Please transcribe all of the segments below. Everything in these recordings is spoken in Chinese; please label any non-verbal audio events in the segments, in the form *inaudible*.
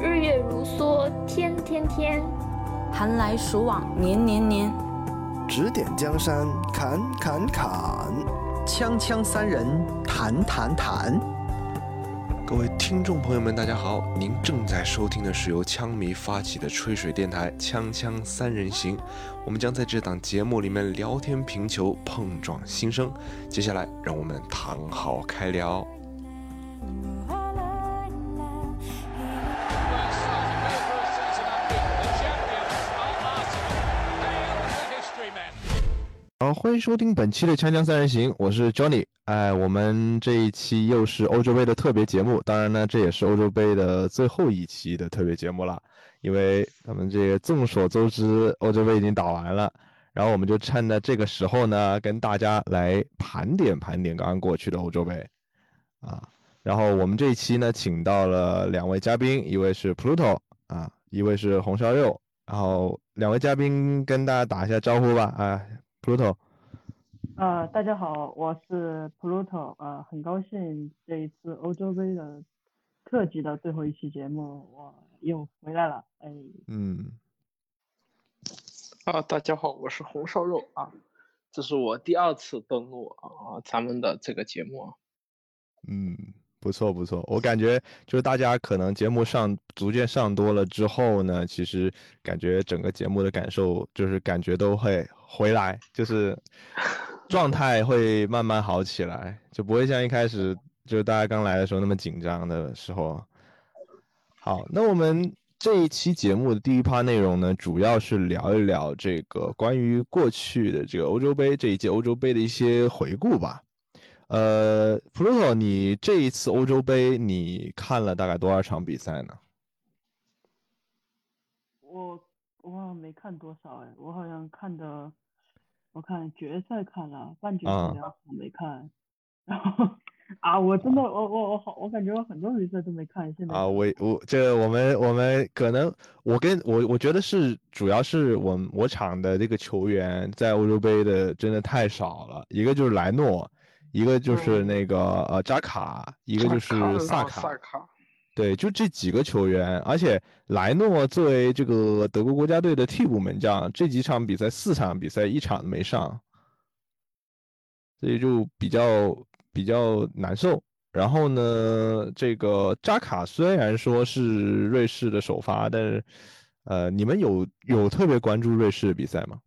日月如梭，天天天；寒来暑往，年年年。指点江山，砍砍砍；锵锵三人，谈谈谈。各位听众朋友们，大家好！您正在收听的是由枪迷发起的吹水电台《锵锵三人行》，我们将在这档节目里面聊天评球，碰撞心声。接下来，让我们躺好开聊。欢迎收听本期的《锵锵三人行》，我是 Johnny。哎，我们这一期又是欧洲杯的特别节目，当然呢，这也是欧洲杯的最后一期的特别节目了，因为咱们这个众所周知，欧洲杯已经打完了，然后我们就趁着这个时候呢，跟大家来盘点盘点刚刚过去的欧洲杯啊。然后我们这一期呢，请到了两位嘉宾，一位是 Pluto 啊，一位是红烧肉，然后两位嘉宾跟大家打一下招呼吧，啊。Pluto，呃，大家好，我是 Pluto，呃，很高兴这一次欧洲杯的特辑的最后一期节目我又回来了，哎，嗯，啊，大家好，我是红烧肉啊，这是我第二次登录啊咱们的这个节目，嗯。不错不错，我感觉就是大家可能节目上逐渐上多了之后呢，其实感觉整个节目的感受就是感觉都会回来，就是状态会慢慢好起来，就不会像一开始就是大家刚来的时候那么紧张的时候。好，那我们这一期节目的第一趴内容呢，主要是聊一聊这个关于过去的这个欧洲杯这一届欧洲杯的一些回顾吧。呃，Pluto，你这一次欧洲杯你看了大概多少场比赛呢？我我好像没看多少哎，我好像看的，我看决赛看了，半决赛我没看，*laughs* 然后啊，我真的我我我好，我感觉我很多比赛都没看。现在啊，我我这我们我们可能我跟我我觉得是主要是我我场的这个球员在欧洲杯的真的太少了，一个就是莱诺。一个就是那个呃扎卡，一个就是萨卡，对，就这几个球员，而且莱诺作为这个德国国家队的替补门将，这几场比赛四场比赛一场都没上，所以就比较比较难受。然后呢，这个扎卡虽然说是瑞士的首发，但是呃，你们有有特别关注瑞士的比赛吗？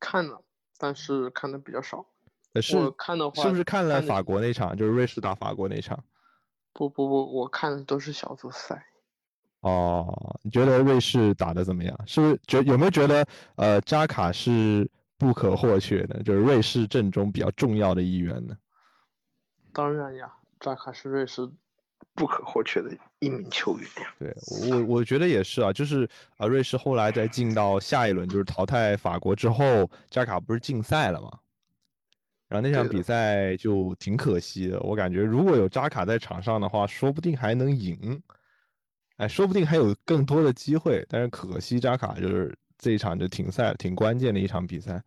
看了，但是看的比较少。是看的话，是不是看了法国那场，就是瑞士打法国那场？不不不，我看的都是小组赛。哦，你觉得瑞士打的怎么样？是不是觉有没有觉得呃扎卡是不可或缺的，就是瑞士阵中比较重要的一员呢？当然呀，扎卡是瑞士不可或缺的一名球员呀。对我我觉得也是啊，就是啊瑞士后来在进到下一轮就是淘汰法国之后，扎卡不是禁赛了吗？然后那场比赛就挺可惜的，我感觉如果有扎卡在场上的话，说不定还能赢，哎，说不定还有更多的机会。但是可惜扎卡就是这一场就停赛了，挺关键的一场比赛。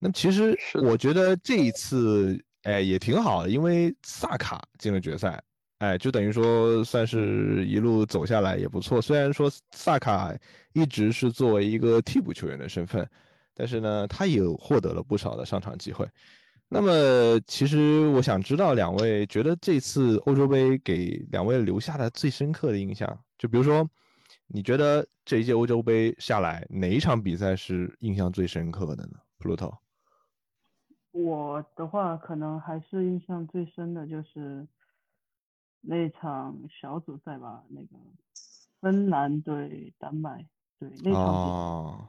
那其实我觉得这一次，哎，也挺好的，因为萨卡进了决赛，哎，就等于说算是一路走下来也不错。虽然说萨卡一直是作为一个替补球员的身份。但是呢，他也获得了不少的上场机会。那么，其实我想知道两位觉得这次欧洲杯给两位留下的最深刻的印象，就比如说，你觉得这一届欧洲杯下来哪一场比赛是印象最深刻的呢？Pluto，我的话可能还是印象最深的就是那场小组赛吧，那个芬兰对丹麦，对那场。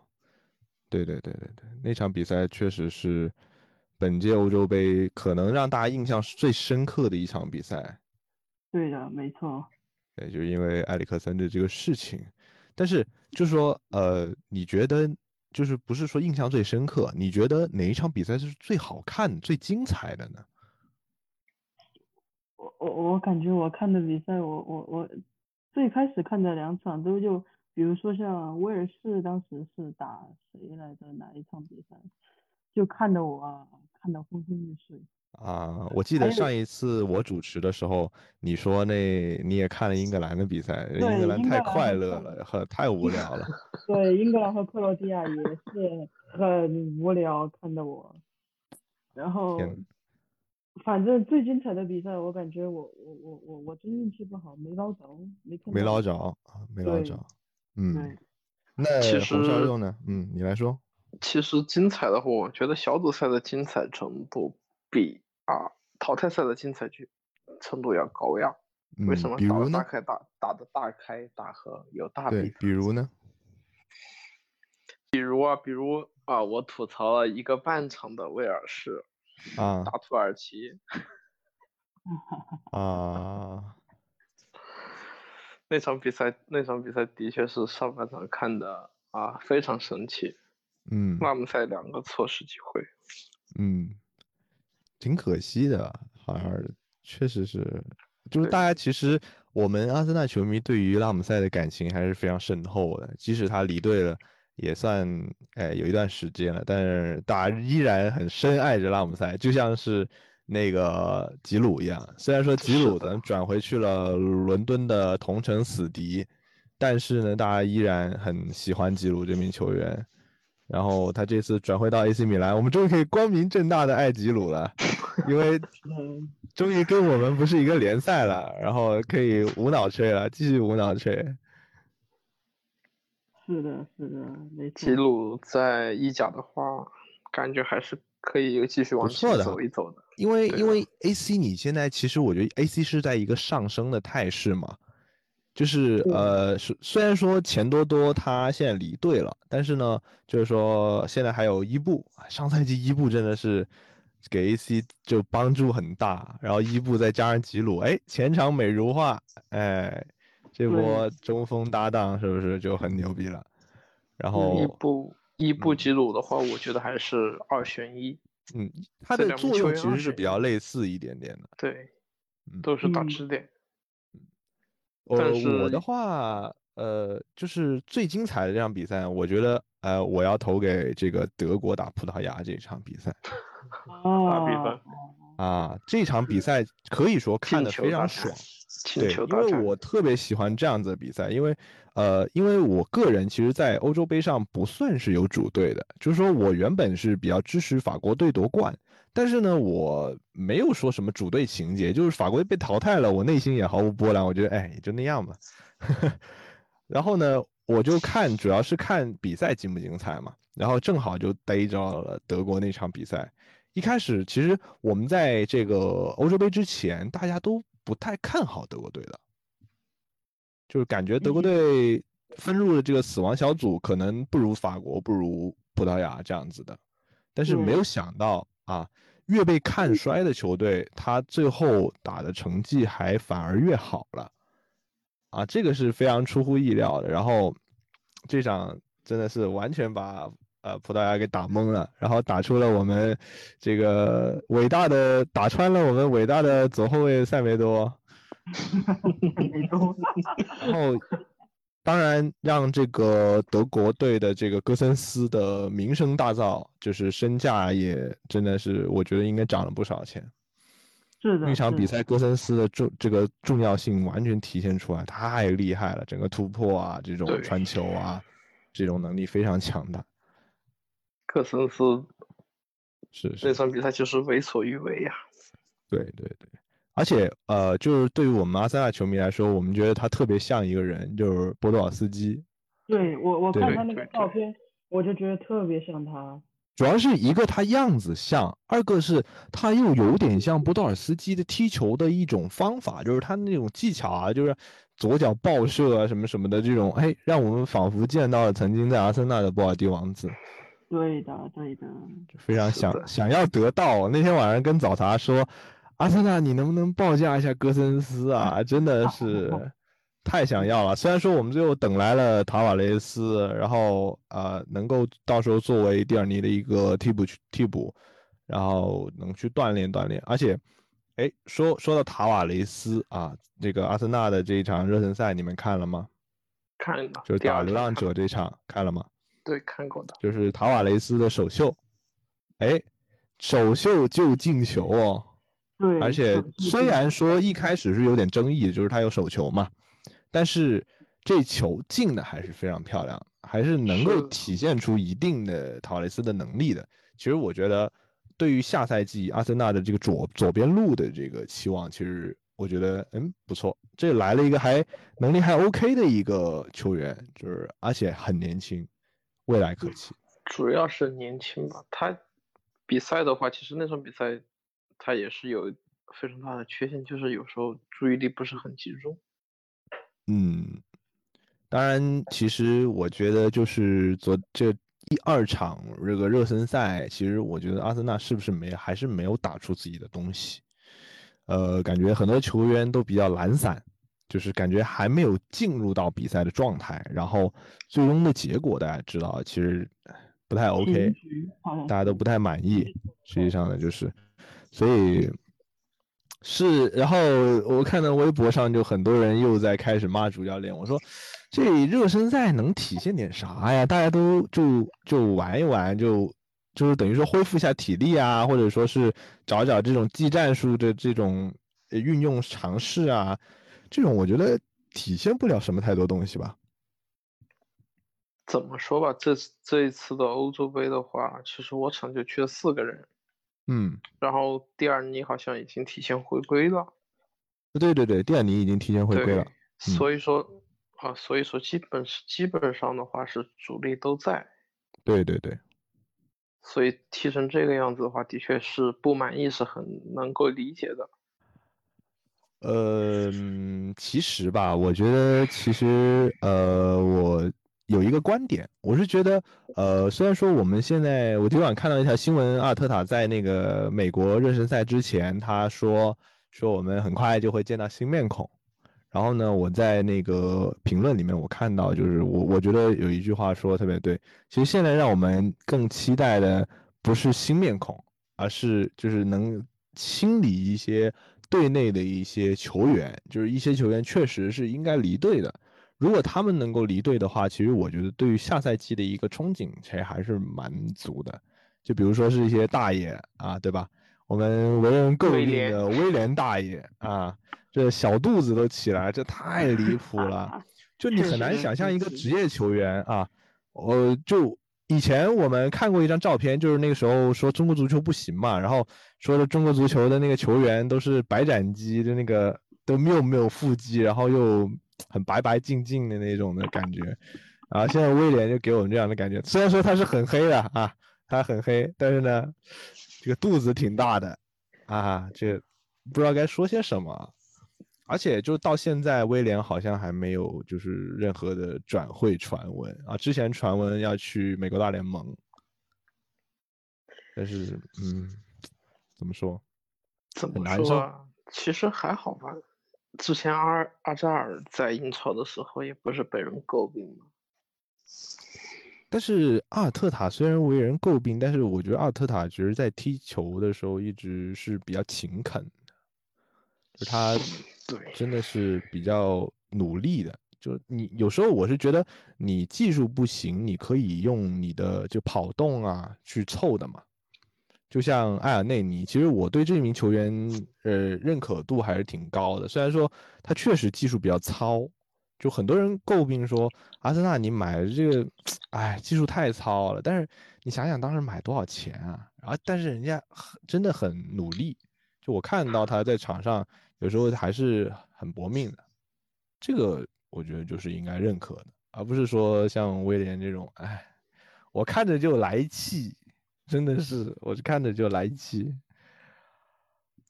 对对对对对，那场比赛确实是本届欧洲杯可能让大家印象最深刻的一场比赛。对的，没错。对，就因为埃里克森的这个事情，但是就说呃，你觉得就是不是说印象最深刻？你觉得哪一场比赛是最好看、最精彩的呢？我我我感觉我看的比赛，我我我最开始看的两场都就。比如说像威尔士当时是打谁来着？哪一场比赛？就看得我啊看得昏昏欲睡。啊，我记得上一次我主持的时候，你说那你也看了英格兰的比赛，英格兰太快乐了，很太无聊了。*laughs* 对，英格兰和克罗地亚也是很无聊，看得我。然后，反正最精彩的比赛，我感觉我我我我我真运气不好，没捞着，没捞着啊，没捞着。嗯，，那其实？嗯，你来说。其实精彩的话，我觉得小组赛的精彩程度比啊淘汰赛的精彩剧程度要高呀。为嗯什么打比如呢？得大开大打的大开大合有大比分？，比如呢？比如啊，比如啊，我吐槽了一个半场的威尔士啊打土耳其，*laughs* 啊，那场比赛那场比赛的确是上半场看的啊非常神奇，嗯拉姆塞两个错失机会。嗯，挺可惜的，好像确实是，就是大家其实我们阿森纳球迷对于拉姆塞的感情还是非常深厚的，即使他离队了，也算哎有一段时间了，但是大家依然很深爱着拉姆塞，就像是那个吉鲁一样。虽然说吉鲁咱转回去了伦敦的同城死敌，但是呢，大家依然很喜欢吉鲁这名球员。然后他这次转会到 AC 米兰，我们终于可以光明正大的爱吉鲁了，因为嗯，终于跟我们不是一个联赛了，然后可以无脑吹了，继续无脑吹。是的，是的，那吉。鲁在意甲的话，感觉还是可以继续往前错的走一走的。因为因为 AC 你现在其实我觉得 AC 是在一个上升的态势嘛，就是呃，虽虽然说钱多多他现在离队了，但是呢，就是说现在还有伊布，上赛季伊布真的是给 AC 就帮助很大，然后伊布再加上吉鲁，哎，前场美如画，哎，这波中锋搭档是不是就很牛逼了？然后伊布伊布嗯吉鲁的话，我觉得还是二选一。嗯，它的作用其实是比较类似一点点的。对嗯，都是打嗯支点。呃，但我的话，呃，就是最精彩的这场比赛，我觉得，呃，我要投给这个德国打葡萄牙这场比赛 *laughs* 大比啊分，啊。这场比赛可以说看进得非常爽，，进对，因球大战。为我特别喜欢这样子的比赛，因为，呃，因为我个人其实，在欧洲杯上不算是有主队的，就是说我原本是比较支持法国队夺冠，但是呢，我没有说什么主队情节，就是法国队被淘汰了，我内心也毫无波澜，我觉得，哎，也就那样吧。*laughs* 然后呢，我就看，主要是看比赛精不精彩嘛。然后正好就逮着了德国那场比赛。一开始其实我们在这个欧洲杯之前，大家都不太看好德国队的，就是感觉德国队分入的这个死亡小组，可能不如法国，不如葡萄牙这样子的。但是没有想到啊，越被看衰的球队，他最后打的成绩还反而越好了。啊，这个是非常出乎意料的。然后这场真的是完全把呃葡萄牙给打懵了，然后打出了我们这个伟大的打穿了我们伟大的左后卫塞梅多，*laughs* *laughs* 然后当然让这个德国队的这个戈森斯的名声大噪，就是身价也真的是我觉得应该涨了不少钱。是的，那场比赛，戈森斯的重这个重要性完全体现出来，太厉害了，整个突破啊，这种传球啊，这种能力非常强大。克森斯是。那，场比赛就是为所欲为呀、对对对，而且呃，就是对于我们阿森纳球迷来说，我们觉得他特别像一个人，就是波多尔斯基。对我我看他那个照片，我就觉得特别像他。主要是一个他样子像，二个是他又有点像波多尔斯基的踢球的一种方法，就是他那种技巧啊，就是左脚爆射啊什么什么的这种，哎，让我们仿佛见到了曾经在阿森纳的波尔蒂王子，对的，对的，就非常想想要得到。那天晚上跟早茶说，阿森纳你能不能报价一下戈森斯啊？真的是太想要了。虽然说我们最后等来了塔瓦雷斯，然后呃能够到时候作为蒂尔尼的一个替补去替补，然后能去锻炼锻炼。而且，哎，说说到塔瓦雷斯啊，这个阿森纳的这一场热身赛你们看了吗？看了，就是打流浪者这场看了吗？对看过的，就是塔瓦雷斯的首秀，哎，首秀就进球哦。对，而且虽然说一开始是有点争议，就是他有手球嘛，但是这球进的还是非常漂亮，还是能够体现出一定的陶雷斯的能力的。其实我觉得，对于下赛季阿森纳的这个左左边路的这个期望，其实我觉得嗯不错，这来了一个还能力还 OK 的一个球员，就是而且很年轻，未来可期。主要是年轻吧。他比赛的话，其实那场比赛他也是有非常大的缺陷，就是有时候注意力不是很集中。嗯，当然，其实我觉得就是昨这一二场这个热身赛，其实我觉得阿森纳是不是没还是没有打出自己的东西，呃，感觉很多球员都比较懒散，就是感觉还没有进入到比赛的状态，然后最终的结果大家知道，其实不太 OK，大家都不太满意，实际上呢就是，所以是，然后我看到微博上就很多人又在开始骂主教练，我说这热身赛能体现点啥呀？大家都就就玩一玩，就就是等于说恢复一下体力啊，或者说是找找这种技战术的这种运用尝试啊，这种我觉得体现不了什么太多东西吧。怎么说吧，这这一次的欧洲杯的话，其实我场就去了四个人，嗯，然后蒂尔尼好像已经提前回归了。对对对，蒂尔尼已经提前回归了。嗯所以说啊，所以说基本是基本上的话是主力都在，对对对。所以踢成这个样子的话，的确是不满意，是很能够理解的。呃，嗯其实吧，我觉得其实呃，我有一个观点，我是觉得呃，虽然说我们现在，我今晚看到一条新闻，阿尔特塔在那个美国热身赛之前，他说说我们很快就会见到新面孔。然后呢，我在那个评论里面我看到，就是我我觉得有一句话说得特别对，其实现在让我们更期待的不是新面孔，而是就是能清理一些队内的一些球员，就是一些球员确实是应该离队的。如果他们能够离队的话，其实我觉得对于下赛季的一个憧憬，其实还是蛮足的。就比如说是一些大爷啊，对吧？我们为人诟病的威廉大爷啊，这小肚子都起来，这太离谱了。*laughs* 就你很难想象一个职业球员啊，呃，就以前我们看过一张照片，就是那个时候说中国足球不行嘛，然后说的中国足球的那个球员都是白斩鸡，就那个都没有没有腹肌，然后又很白白净净的那种的感觉。然后现在威廉就给我们这样的感觉，虽然说他是很黑的啊，他很黑，但是呢，这个肚子挺大的啊，这不知道该说些什么。而且就到现在，威廉好像还没有就是任何的转会传闻啊。之前传闻要去美国大联盟，但是嗯，怎么说？怎么说啊？其实还好吧。之前阿阿扎尔在英超的时候，也不是被人诟病吗？但是阿尔特塔虽然为人诟病，但是我觉得阿尔特塔其实在踢球的时候一直是比较勤恳的，就他对，真的是比较努力的。就你有时候我是觉得你技术不行，你可以用你的就跑动啊去凑的嘛。就像埃尔内尼，其实我对这名球员呃认可度还是挺高的。虽然说他确实技术比较糙，就很多人诟病说阿森纳你买的这个，哎，技术太糙了。但是你想想当时买多少钱啊？然后但是人家很真的很努力，就我看到他在场上有时候还是很搏命的，这个我觉得就是应该认可的，而不是说像威廉这种，哎，我看着就来气，真的是我看着就来气。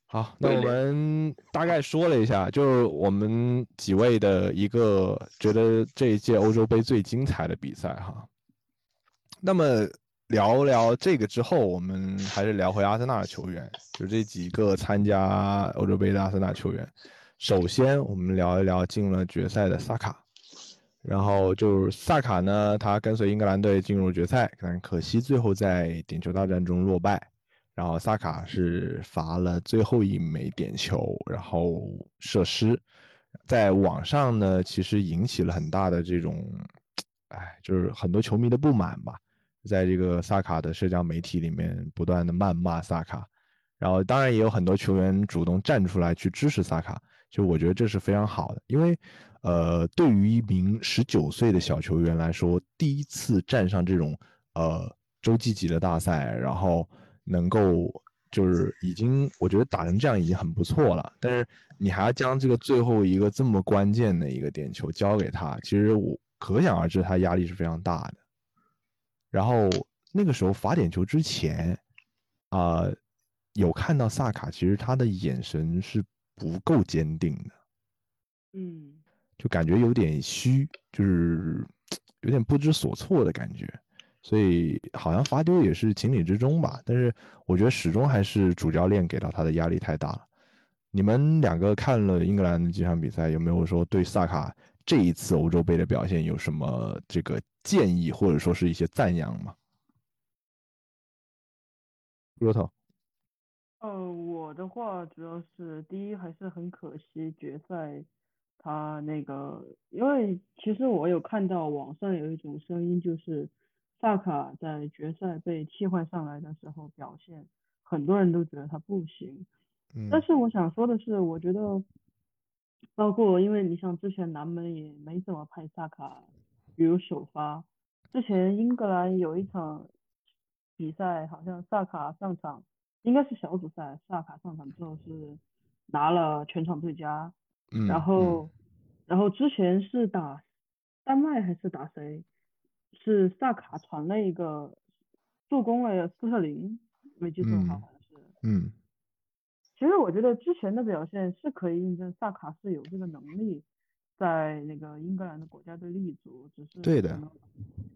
好，那我们大概说了一下，就是我们几位的一个觉得这一届欧洲杯最精彩的比赛哈。那么聊聊这个之后，我们还是聊回阿森纳的球员，就这几个参加欧洲杯的阿森纳球员。首先，我们聊一聊进了决赛的萨卡。然后就是萨卡呢，他跟随英格兰队进入决赛，但可惜最后在点球大战中落败。然后萨卡是罚了最后一枚点球，然后射失，在网上呢，其实引起了很大的这种，哎，就是很多球迷的不满吧。在这个萨卡的社交媒体里面不断的谩骂萨卡，然后当然也有很多球员主动站出来去支持萨卡，就我觉得这是非常好的，因为呃，对于一名十九岁的小球员来说，第一次站上这种呃洲际级的大赛，然后能够就是已经我觉得打成这样已经很不错了，但是你还要将这个最后一个这么关键的一个点球交给他，其实我可想而知他压力是非常大的。然后那个时候罚点球之前，啊、有看到萨卡，其实他的眼神是不够坚定的，嗯，就感觉有点虚，就是有点不知所措的感觉。所以好像罚丢也是情理之中吧，但是我觉得始终还是主教练给到他的压力太大了。你们两个看了英格兰的几场比赛，有没有说对萨卡这一次欧洲杯的表现有什么这个建议，或者说是一些赞扬吗？骆头，呃，我的话主要是第一还是很可惜决赛他那个，因为其实我有看到网上有一种声音，就是萨卡在决赛被替换上来的时候表现，很多人都觉得他不行。嗯但是我想说的是，我觉得，包括因为你像之前南门也没怎么派萨卡，比如首发，之前英格兰有一场比赛，好像萨卡上场，应该是小组赛，萨卡上场之后是拿了全场最佳，嗯，然后，然后之前是打丹麦还是打谁？是萨卡传了一个助攻了斯特林，没记错的话嗯好像是。嗯其实我觉得之前的表现是可以印证萨卡是有这个能力在那个英格兰的国家队立足，只是对的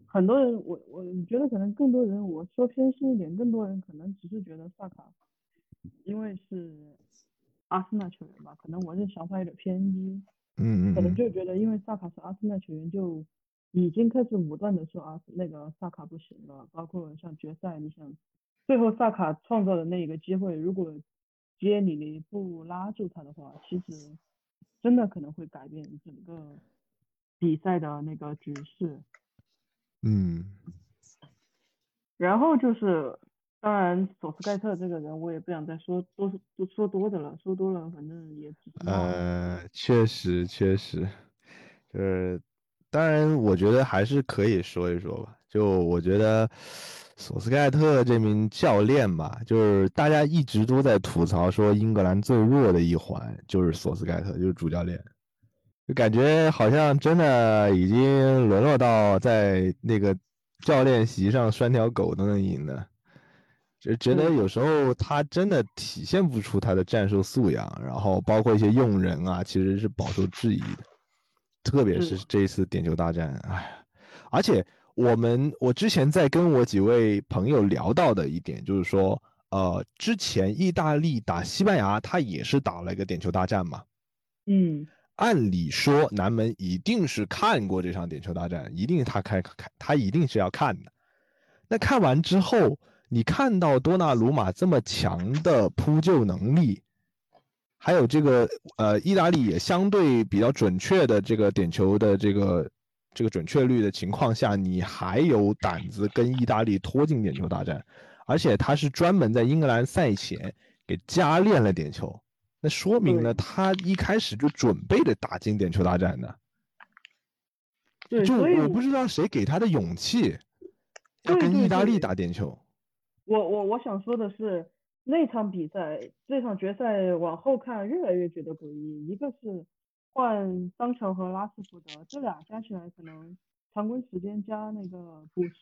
很多人我我觉得可能更多人我说偏心一点，更多人可能只是觉得萨卡因为是阿森纳球员吧，可能我这想法有点偏激，嗯嗯，可能嗯就觉得因为萨卡是阿森纳球员，就已经开始武断的说啊那个萨卡不行了，包括像决赛，你想最后萨卡创造的那一个机会，如果杰里尼不拉住他的话，其实真的可能会改变整个比赛的那个局势。嗯。然后就是，当然索斯盖特这个人，我也不想再说多多说多的了，说多了反正也是。呃，确实确实，就是当然，我觉得还是可以说一说吧。就我觉得索斯盖特这名教练吧，就是大家一直都在吐槽说英格兰最弱的一环就是索斯盖特，就是主教练，就感觉好像真的已经沦落到在那个教练席上拴条狗都能赢的。就觉得嗯有时候他真的体现不出他的战术素养，然后包括一些用人啊，其实是饱受质疑的。特别是是这一次点球大战，哎，而且我们我之前在跟我几位朋友聊到的一点就是说，呃，之前意大利打西班牙，他也是打了一个点球大战嘛。嗯，按理说南门一定是看过这场点球大战，一定他开看他一定是要看的。那看完之后，你看到多纳鲁马这么强的扑救能力，还有这个呃意大利也相对比较准确的这个点球的这个这个准确率的情况下，你还有胆子跟意大利拖进点球大战，而且他是专门在英格兰赛前给加练了点球，那说明了他一开始就准备着打进点球大战的。对，就我不知道谁给他的勇气，要跟意大利打点球。我我我想说的是，那场比赛，这场决赛往后看越来越觉得诡异。一个是换桑乔和拉斯福德，这俩加起来可能常规时间加那个补时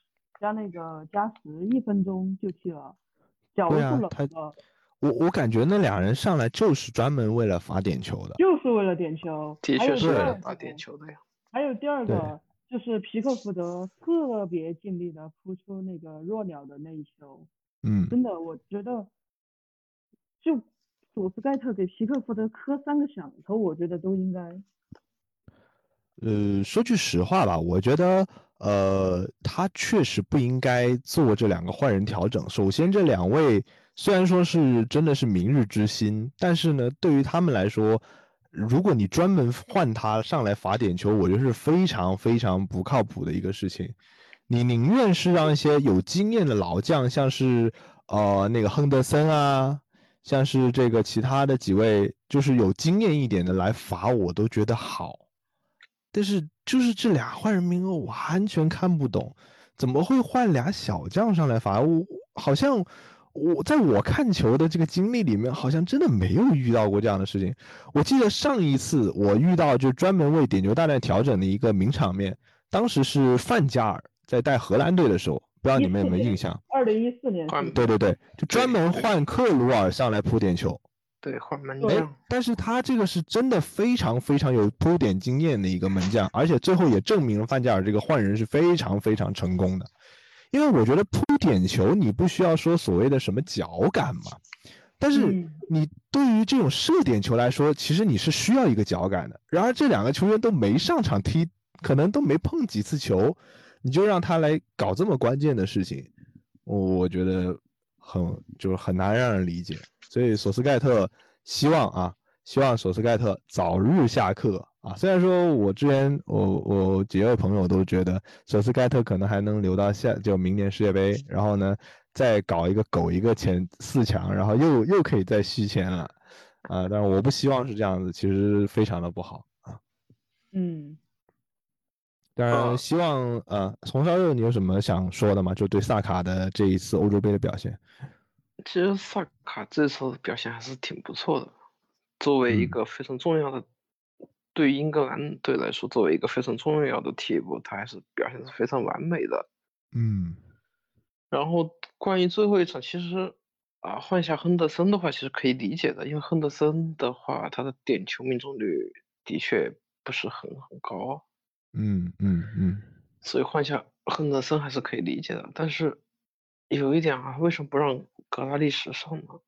加那个加时一分钟就踢了，角对度冷啊他了，我我感觉那俩人上来就是专门为了罚点球的。就是为了点球。的确是为了打二个点球的呀。还有第二个就是皮克福德特别尽力的扑出那个弱鸟的那一球。嗯，真的，我觉得就索斯盖特给皮克福德磕三个响头，我觉得都应该。呃，说句实话吧，我觉得，呃，他确实不应该做这两个换人调整。首先，这两位虽然说是真的是明日之星，但是呢，对于他们来说，如果你专门换他上来罚点球，我觉得是非常非常不靠谱的一个事情。你宁愿是让一些有经验的老将，像是呃那个亨德森啊，像是这个其他的几位，就是有经验一点的来罚，我都觉得好。但是就是这俩换人名额我完全看不懂，怎么会换俩小将上来罚？我好像我在我看球的这个经历里面，好像真的没有遇到过这样的事情。我记得上一次我遇到就专门为点球大战调整的一个名场面，当时是范加尔在带荷兰队的时候，不知道你们有没有印象？二零一四年，对对对，就专门换克鲁尔上来扑点球。对，换门哎将，，但是他这个是真的非常非常有扑点经验的一个门将，而且最后也证明了范加尔这个换人是非常非常成功的。因为我觉得扑点球你不需要说所谓的什么脚感嘛，但是嗯你对于这种射点球来说，其实你是需要一个脚感的。然而这两个球员都没上场踢，可能都没碰几次球，你就让他来搞这么关键的事情，我我觉得很就是很难让人理解。所以索斯盖特希望啊，希望索斯盖特早日下课啊。虽然说我之前我我几位朋友都觉得索斯盖特可能还能留到下就明年世界杯，然后呢再搞一个苟一个前四强，然后又又可以再续签了啊。但是我不希望是这样子，其实非常的不好啊。嗯，当然，啊希望呃，红烧肉，你有什么想说的吗？就对萨卡的这一次欧洲杯的表现。其实萨卡这次表现还是挺不错的，作为一嗯个非常重要的，对英格兰队来说，作为一个非常重要的替补，他还是表现是非常完美的。嗯然后关于最后一场，其实啊换下亨德森的话，其实可以理解的，因为亨德森的话，他的点球命中率的确不是很很高，嗯嗯嗯，所以换下亨德森还是可以理解的。但是有一点啊，为什么不让格拉利什上呢？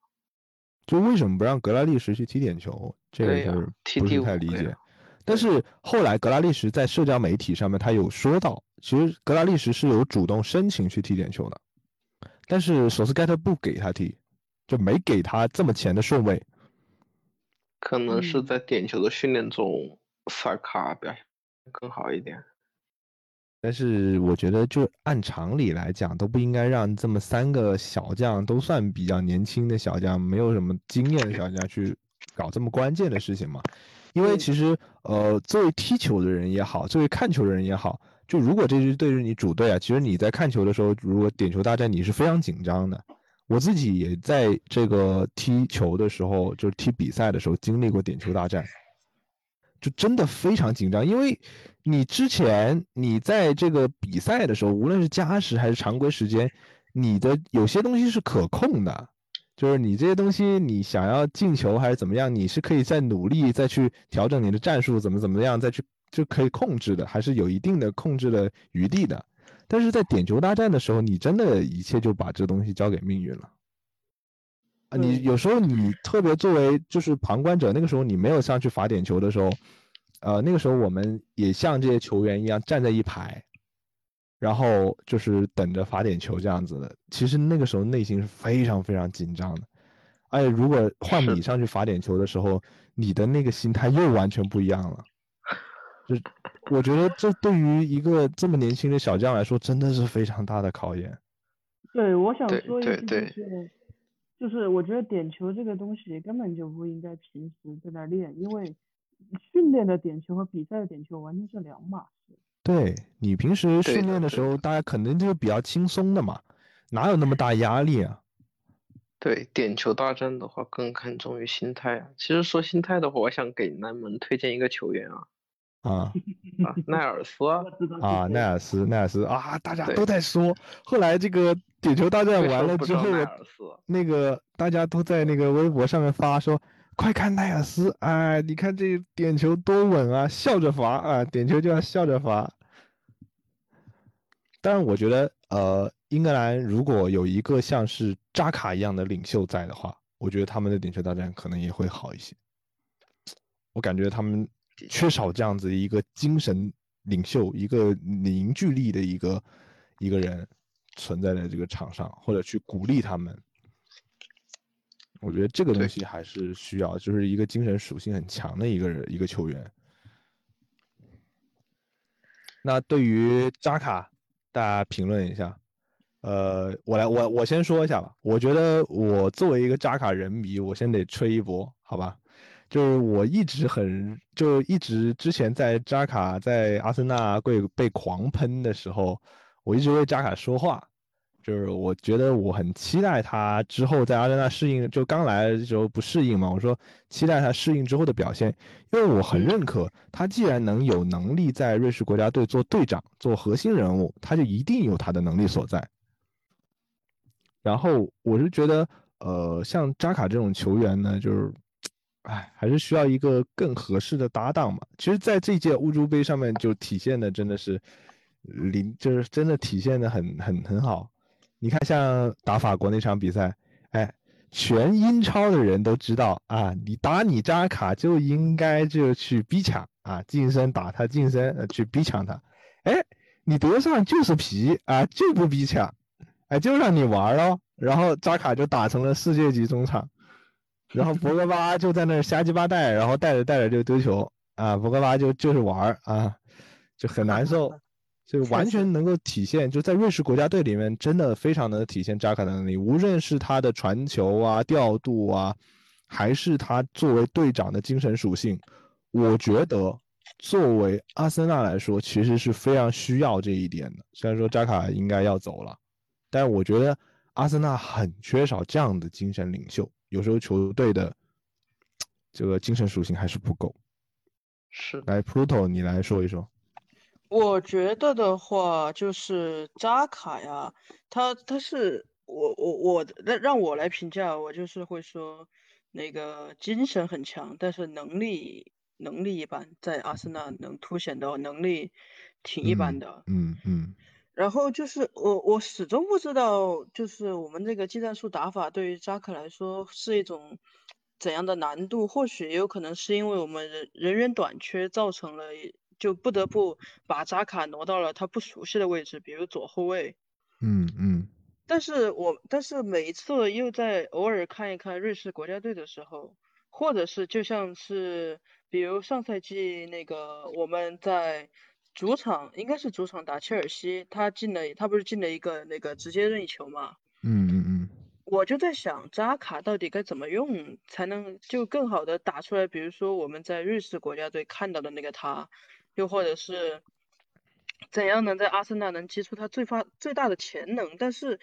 就为什么不让格拉利什去踢点球？这个不是踢第太理解。但是后来格拉利什在社交媒体上面他有说到，其实格拉利什是有主动申请去踢点球的，但是索斯盖特不给他踢，就没给他这么前的顺位。可能是嗯在点球的训练中，萨卡表现更好一点。但是我觉得，就按常理来讲，都不应该让这么三个小将都算比较年轻的小将，没有什么经验的小将去搞这么关键的事情嘛。因为嗯其实，呃，作为踢球的人也好，作为看球的人也好，就如果这支队是你主队啊，其实你在看球的时候，如果点球大战，你是非常紧张的。我自己也在这个踢球的时候，就是踢比赛的时候，经历过点球大战。就真的非常紧张，因为你之前你在这个比赛的时候，无论是加时还是常规时间，你的有些东西是可控的，就是你这些东西你想要进球还是怎么样，你是可以再努力再去调整你的战术，怎么怎么样再去就可以控制的，还是有一定的控制的余地的。但是在点球大战的时候，你真的一切就把这东西交给命运了。啊，你有时候你特别作为就是旁观者，那个时候你没有上去罚点球的时候，呃，那个时候我们也像这些球员一样站在一排，然后就是等着罚点球这样子的。其实那个时候内心是非常非常紧张的，而且如果换你上去罚点球的时候，你的那个心态又完全不一样了。就我觉得这对于一个这么年轻的小将来说，真的是非常大的考验。对，我想说一句就对对是，就是我觉得点球这个东西根本就不应该平时在那练，因为训练的点球和比赛的点球完全是两码事。对你平时训练的时候，大家肯定就是比较轻松的嘛，哪有那么大压力啊？对点球大战的话，更看重于心态啊。其实说心态的话，我想给南门推荐一个球员啊，啊 *laughs* 啊，奈尔斯啊奈尔斯，奈尔斯啊，大家都在说。后来这个点球大战完了之后，奈尔斯？那个大家都在那个微博上面发说，快看奈尔斯，哎，你看这点球多稳啊，笑着罚啊，点球就要笑着罚。但是，我觉得，呃，英格兰如果有一个像是扎卡一样的领袖在的话，我觉得他们的点球大战可能也会好一些。我感觉他们缺少这样子一个精神领袖、一个凝聚力的一个一个人存在在这个场上，或者去鼓励他们。我觉得这个东西还是需要，就是一个精神属性很强的一个人，一个球员。那对于扎卡大家评论一下。呃，我来，我我先说一下吧。我觉得我作为一个扎卡人迷，我先得吹一波，好吧？就是我一直很，就一直之前在扎卡在阿森纳被被狂喷的时候，我一直为扎卡说话。就是我觉得我很期待他之后在阿森纳适应，就刚来的时候不适应嘛。我说期待他适应之后的表现，因为我很认可他，既然能有能力在瑞士国家队做队长、做核心人物，他就一定有他的能力所在。然后我是觉得，呃，像扎卡这种球员呢，就是，哎，还是需要一个更合适的搭档嘛。其实，在这届欧洲杯上面就体现的真的是，零就是真的体现的很很很好。你看，像打法国那场比赛，哎，全英超的人都知道啊，你打你扎卡就应该就去逼抢啊，近身打他近身，呃，去逼抢他。哎，你德尚就是皮啊，就不逼抢，哎，就让你玩咯。然后扎卡就打成了世界级中场，然后博格巴就在那瞎鸡巴带，然后带着带着就丢球啊，博格巴就就是玩啊，就很难受。*laughs* 就完全能够体现，就在瑞士国家队里面，真的非常能体现扎卡的能力。无论是他的传球啊、调度啊，还是他作为队长的精神属性，我觉得作为阿森纳来说，其实是非常需要这一点的。虽然说扎卡应该要走了，但是我觉得阿森纳很缺少这样的精神领袖。有时候球队的这个精神属性还是不够。是，来，Pluto，你来说一说。我觉得的话，就是扎卡呀，他他是我我我让让我来评价，我就是会说，那个精神很强，但是能力能力一般，在阿森纳能凸显的能力挺一般的。嗯嗯。然后就是我我始终不知道，就是我们这个技战术打法对于扎克来说是一种怎样的难度？或许也有可能是因为我们人人员短缺造成了。就不得不把扎卡挪到了他不熟悉的位置，比如左后卫。嗯嗯。但是我但是每一次又在偶尔看一看瑞士国家队的时候，或者是就像是比如上赛季那个我们在主场应该是主场打切尔西，他进了他不是进了一个那个直接任意球嘛？嗯嗯嗯。我就在想扎卡到底该怎么用才能就更好的打出来，比如说我们在瑞士国家队看到的那个他。又或者是怎样能在阿森纳能激出他最发最大的潜能？但是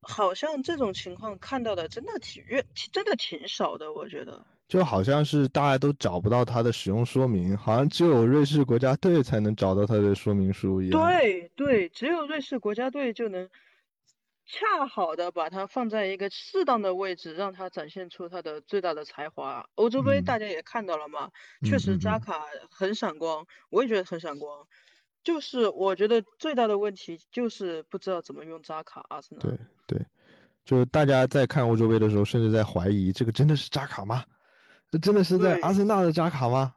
好像这种情况看到的真的挺越真的挺少的，我觉得。就好像是大家都找不到它的使用说明，好像只有瑞士国家队才能找到它的说明书一样。对对，只有瑞士国家队就能。恰好的把它放在一个适当的位置，让它展现出它的最大的才华。欧洲杯大家也看到了嘛，确实扎卡很闪光，我也觉得很闪光。就是我觉得最大的问题就是不知道怎么用扎卡。阿森纳对对，就是大家在看欧洲杯的时候，甚至在怀疑这个真的是扎卡吗？这真的是在阿森纳的扎卡吗？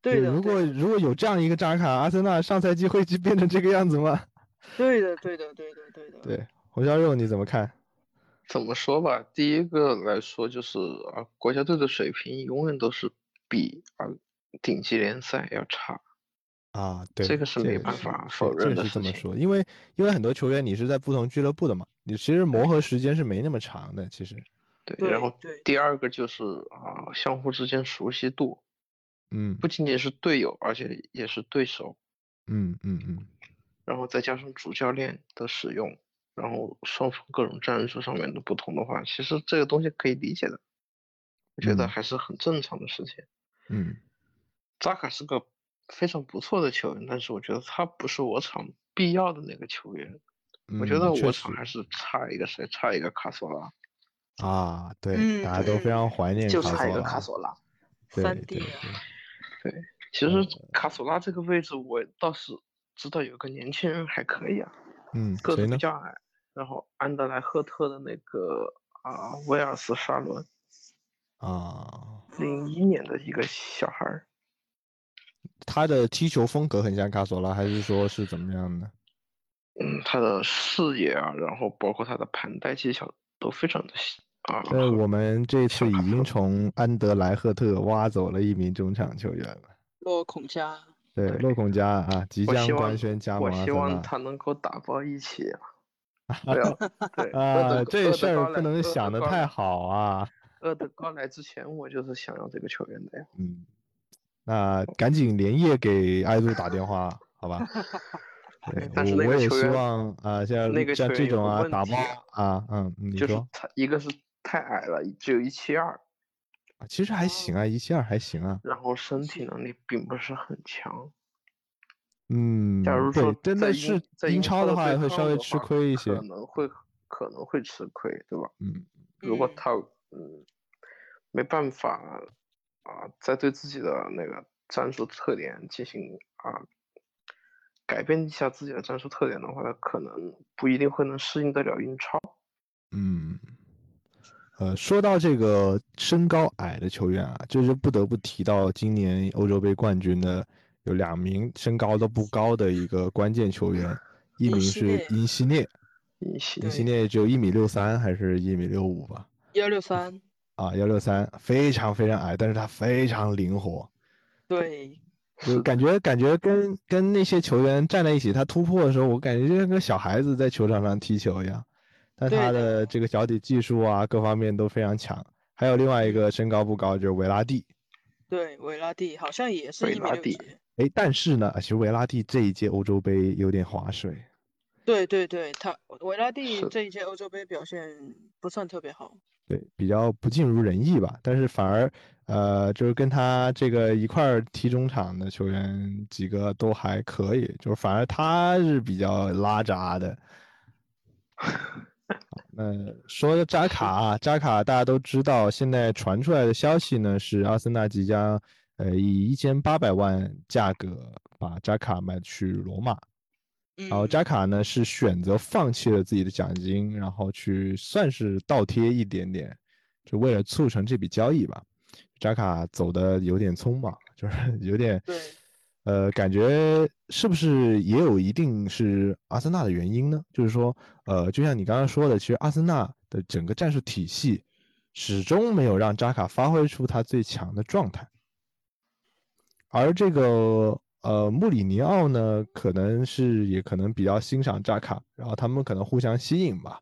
对的。如果如果有这样一个扎卡，阿森纳上赛季会变成这个样子吗？*laughs* 对的，对的，对的，对的。对。红烧肉你怎么看？怎么说吧，第一个来说就是啊，国家队的水平永远都是比啊顶级联赛要差啊，对，这个是没办法否认的是这么说，因为因为很多球员你是在不同俱乐部的嘛，你其实磨合时间是没那么长的，其实。对，然后第二个就是啊，相互之间熟悉度，嗯，不仅仅是队友，而且也是对手，嗯嗯嗯，然后再加上主教练的使用。然后双方各种战术上面的不同的话，其实这个东西可以理解的，我觉得还是很正常的事情。嗯，扎卡是个非常不错的球员，但是我觉得他不是我场必要的那个球员。我觉得我场还是差一个谁，差一个卡索拉。啊，对，大家都非常怀念，就差一个卡索拉。三 D。对，其实卡索拉这个位置我倒是知道有个年轻人还可以啊。嗯，个子比较矮。然后安德莱赫特的那个啊，威尔斯沙伦啊，零一年的一个小孩儿，他的踢球风格很像卡索拉，还是说是怎么样的？嗯，他的视野啊，然后包括他的盘带技巧都非常的啊。呃，我们这次已经从安德莱赫特挖走了一名中场球员了，洛孔加。对，对洛孔加啊，即将我希望官宣加盟我希望。他能够打爆一起啊！*laughs* 对啊，*laughs* 这事儿不能想的太好啊。厄德高来之前，我就是想要这个球员的呀。*laughs* 嗯，那赶紧连夜给艾杜打电话，好吧？对，但是我我也希那个球员望啊，像那个像这种啊，打包啊，嗯，嗯你就是说他一个是太矮了，只有一七二，啊，其实还行啊，一七二还行啊。然后身体能力并不是很强。嗯，假如说，真的是英在英英超的话会稍微吃亏一些可。能会可能会吃亏，对吧？嗯，嗯如果他嗯没办法啊，再对自己的那个战术特点进行啊改变一下自己的战术特点的话，他可能不一定会能适应得了英超。嗯，呃，说到这个身高矮的球员啊，就是不得不提到今年欧洲杯冠军的有两名身高都不高的一个关键球员，一名是西涅因西涅，因西涅只有一米六三还是一米六五吧？幺六三，啊，幺六三，非常非常矮，但是他非常灵活，对，*laughs* 就感觉感觉跟跟那些球员站在一起，他突破的时候，我感觉就像个小孩子在球场上踢球一样。但他的的这个脚底技术啊，各方面都非常强。还有另外一个身高不高，就是维拉蒂。对，维拉蒂好像也是一米维拉蒂六几。哎，但是呢，其实维拉蒂这一届欧洲杯有点划水。对对对，他维拉蒂这一届欧洲杯表现不算特别好。对，比较不尽如人意吧。但是反而，呃，就是跟他这个一块儿踢中场的球员几个都还可以，就是反而他是比较拉闸的。*laughs* 那说到扎卡啊，扎卡大家都知道，现在传出来的消息呢是阿森纳即将呃以一千八百万价格把扎卡卖去罗马。嗯，然后扎卡呢是选择放弃了自己的奖金，然后去算是倒贴一点点，就为了促成这笔交易吧。扎卡走的有点匆忙，就是有点，对，呃，感觉是不是也有一定是阿森纳的原因呢？就是说，呃，就像你刚刚说的，其实阿森纳的整个战术体系始终没有让扎卡发挥出他最强的状态，而这个呃穆里尼奥呢，可能是也可能比较欣赏扎卡，然后他们可能互相吸引吧，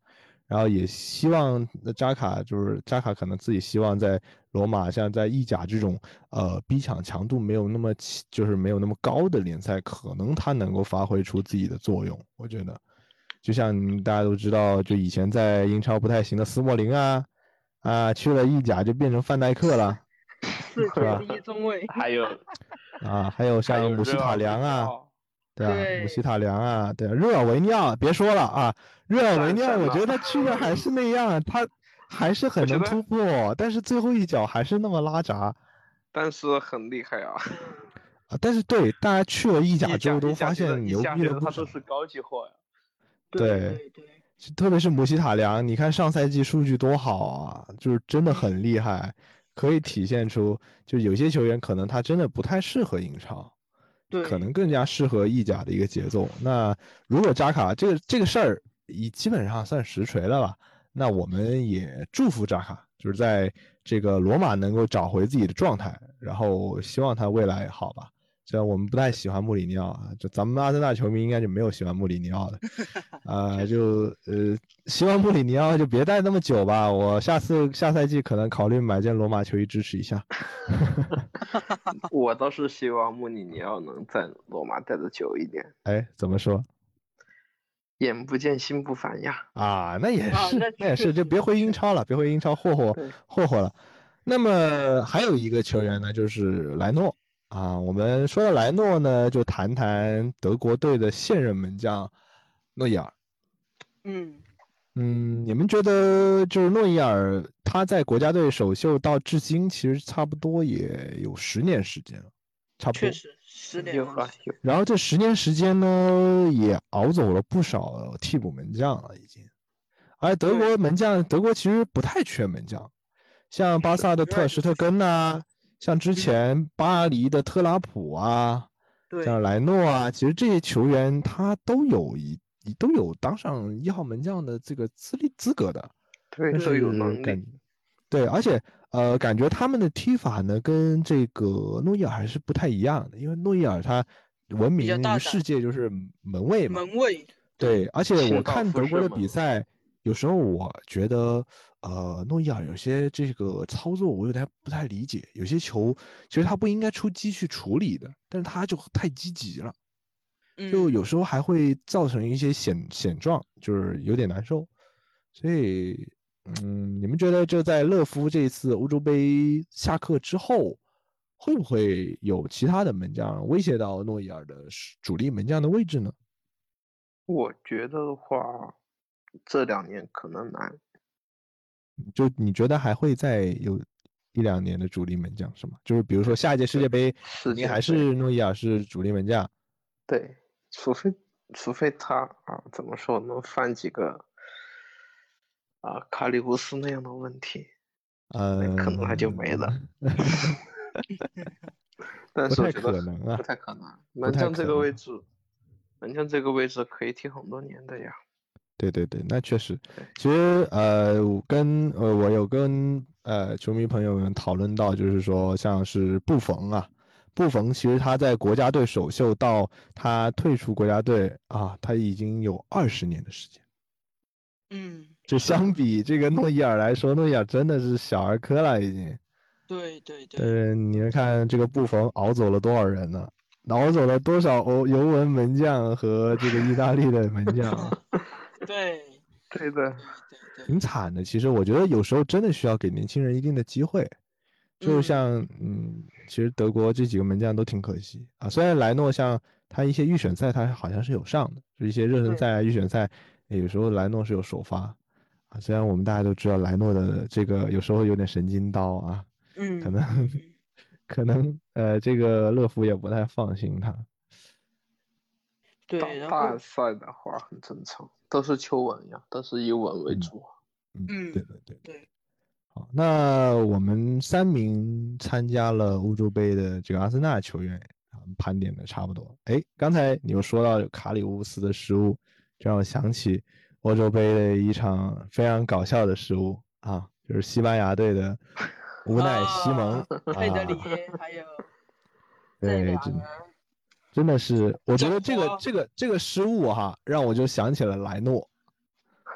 然后也希望那扎卡就是扎卡可能自己希望在罗马像在意甲这种呃逼抢强度没有那么起就是没有那么高的联赛，可能他能够发挥出自己的作用。我觉得，就像大家都知道，就以前在英超不太行的斯莫林啊啊，去了意甲就变成范戴克了世是吧界第一中卫。还有啊，还有像姆希塔良啊。对啊，对姆希塔良啊，对啊，热尔维尼奥，别说了啊，热尔维尼奥，我觉得他去了还是 *laughs* 那样，他还是很能突破，但是最后一脚还是那么拉闸但是很厉害啊！啊。但是对大家去了意 *laughs* 甲之后都发现牛逼的他都，是高级货呀。对对对，特别是姆希塔良，你看上赛季数据多好啊，就是真的很厉害，可以体现出就有些球员可能他真的不太适合英超。对，可能更加适合意甲的一个节奏。那如果扎卡这个这个事儿已基本上算实锤了吧？那我们也祝福扎卡，就是在这个罗马能够找回自己的状态，然后希望他未来好吧。虽然我们不太喜欢穆里尼奥啊，就咱们阿森纳球迷应该就没有喜欢穆里尼奥的，*laughs* 啊、就呃希望穆里尼奥就别待那么久吧。我下次下赛季可能考虑买件罗马球衣支持一下。*laughs* 我倒是希望穆里尼奥能在罗马待的久一点，哎，怎么说？眼不见心不烦呀。啊，那也是，啊那那也是，就别回英超了，别回英超霍霍霍霍了。那么还有一个球员呢，就是莱诺啊。我们说到莱诺呢，就谈谈德国队的现任门将诺伊尔。嗯，嗯，你们觉得就是诺伊尔他在国家队首秀到至今，其实差不多也有十年时间了，差不多确。实十年有啊有，然后这十年时间呢，也熬走了不少替补门将了，已经。而德国门将，德国其实不太缺门将，像巴萨的特尔施特根呐、像之前巴黎的特拉普啊，对像莱诺啊，其实这些球员他都有一都有当上一号门将的这个资历资格的。对都有能感力。对，而且呃，感觉他们的踢法呢，跟这个诺伊尔还是不太一样的，因为诺伊尔他闻名于世界就是门卫嘛。门卫，对，而且我看德国的比赛，有时候我觉得，呃，诺伊尔有些这个操作我有点不太理解，有些球其实他不应该出击去处理的，但是他就太积极了，就嗯有时候还会造成一些险险状，就是有点难受。所以，嗯，你们觉得就在勒夫这一次欧洲杯下课之后，会不会有其他的门将威胁到诺伊尔的主力门将的位置呢？我觉得的话，这两年可能难。就你觉得还会再有一两年的主力门将是吗？就是比如说下一届世界杯，你还是诺伊尔是主力门将，对，除非除非他啊，怎么说能犯几个啊卡里乌斯那样的问题，呃，那可能他就没了。但是我觉得可能啊不太可能。门将这个位置，门将这个位置可以踢很多年的呀。对对对，那确实。其实呃，我跟呃我有跟呃球迷朋友们讨论到，就是说像是布冯啊，布冯其实他在国家队首秀到他退出国家队啊，他已经有二十年的时间。嗯，就相比这个诺伊尔来说，诺伊尔真的是小儿科了已经。对对对，呃，你们看这个布冯熬走了多少人呢？熬走了多少欧尤文门将和这个意大利的门将啊，*laughs* 对 *laughs* 对的，对对挺惨的。其实我觉得有时候真的需要给年轻人一定的机会。就嗯像嗯，其实德国这几个门将都挺可惜啊。虽然莱诺像他一些预选赛他好像是有上的，就一些热身赛啊、预选赛，有时候莱诺是有首发啊。虽然我们大家都知道莱诺的这个有时候有点神经刀啊，嗯，*laughs* 可能可能呃，这个勒夫也不太放心他。对，大赛的话很正常，都是求稳呀，都是以稳为嗯主。嗯，嗯对对对。对，好，那我们三名参加了欧洲杯的这个阿森纳球员啊，盘点的差不多。哎，刚才你又说到卡里乌斯的失误，这让我想起欧洲杯的一场非常搞笑的失误啊，就是西班牙队的无奈西蒙啊佩德里还有 *laughs* 对，真两人，真的是，我觉得这个这个这个失误哈，让我就想起了莱诺。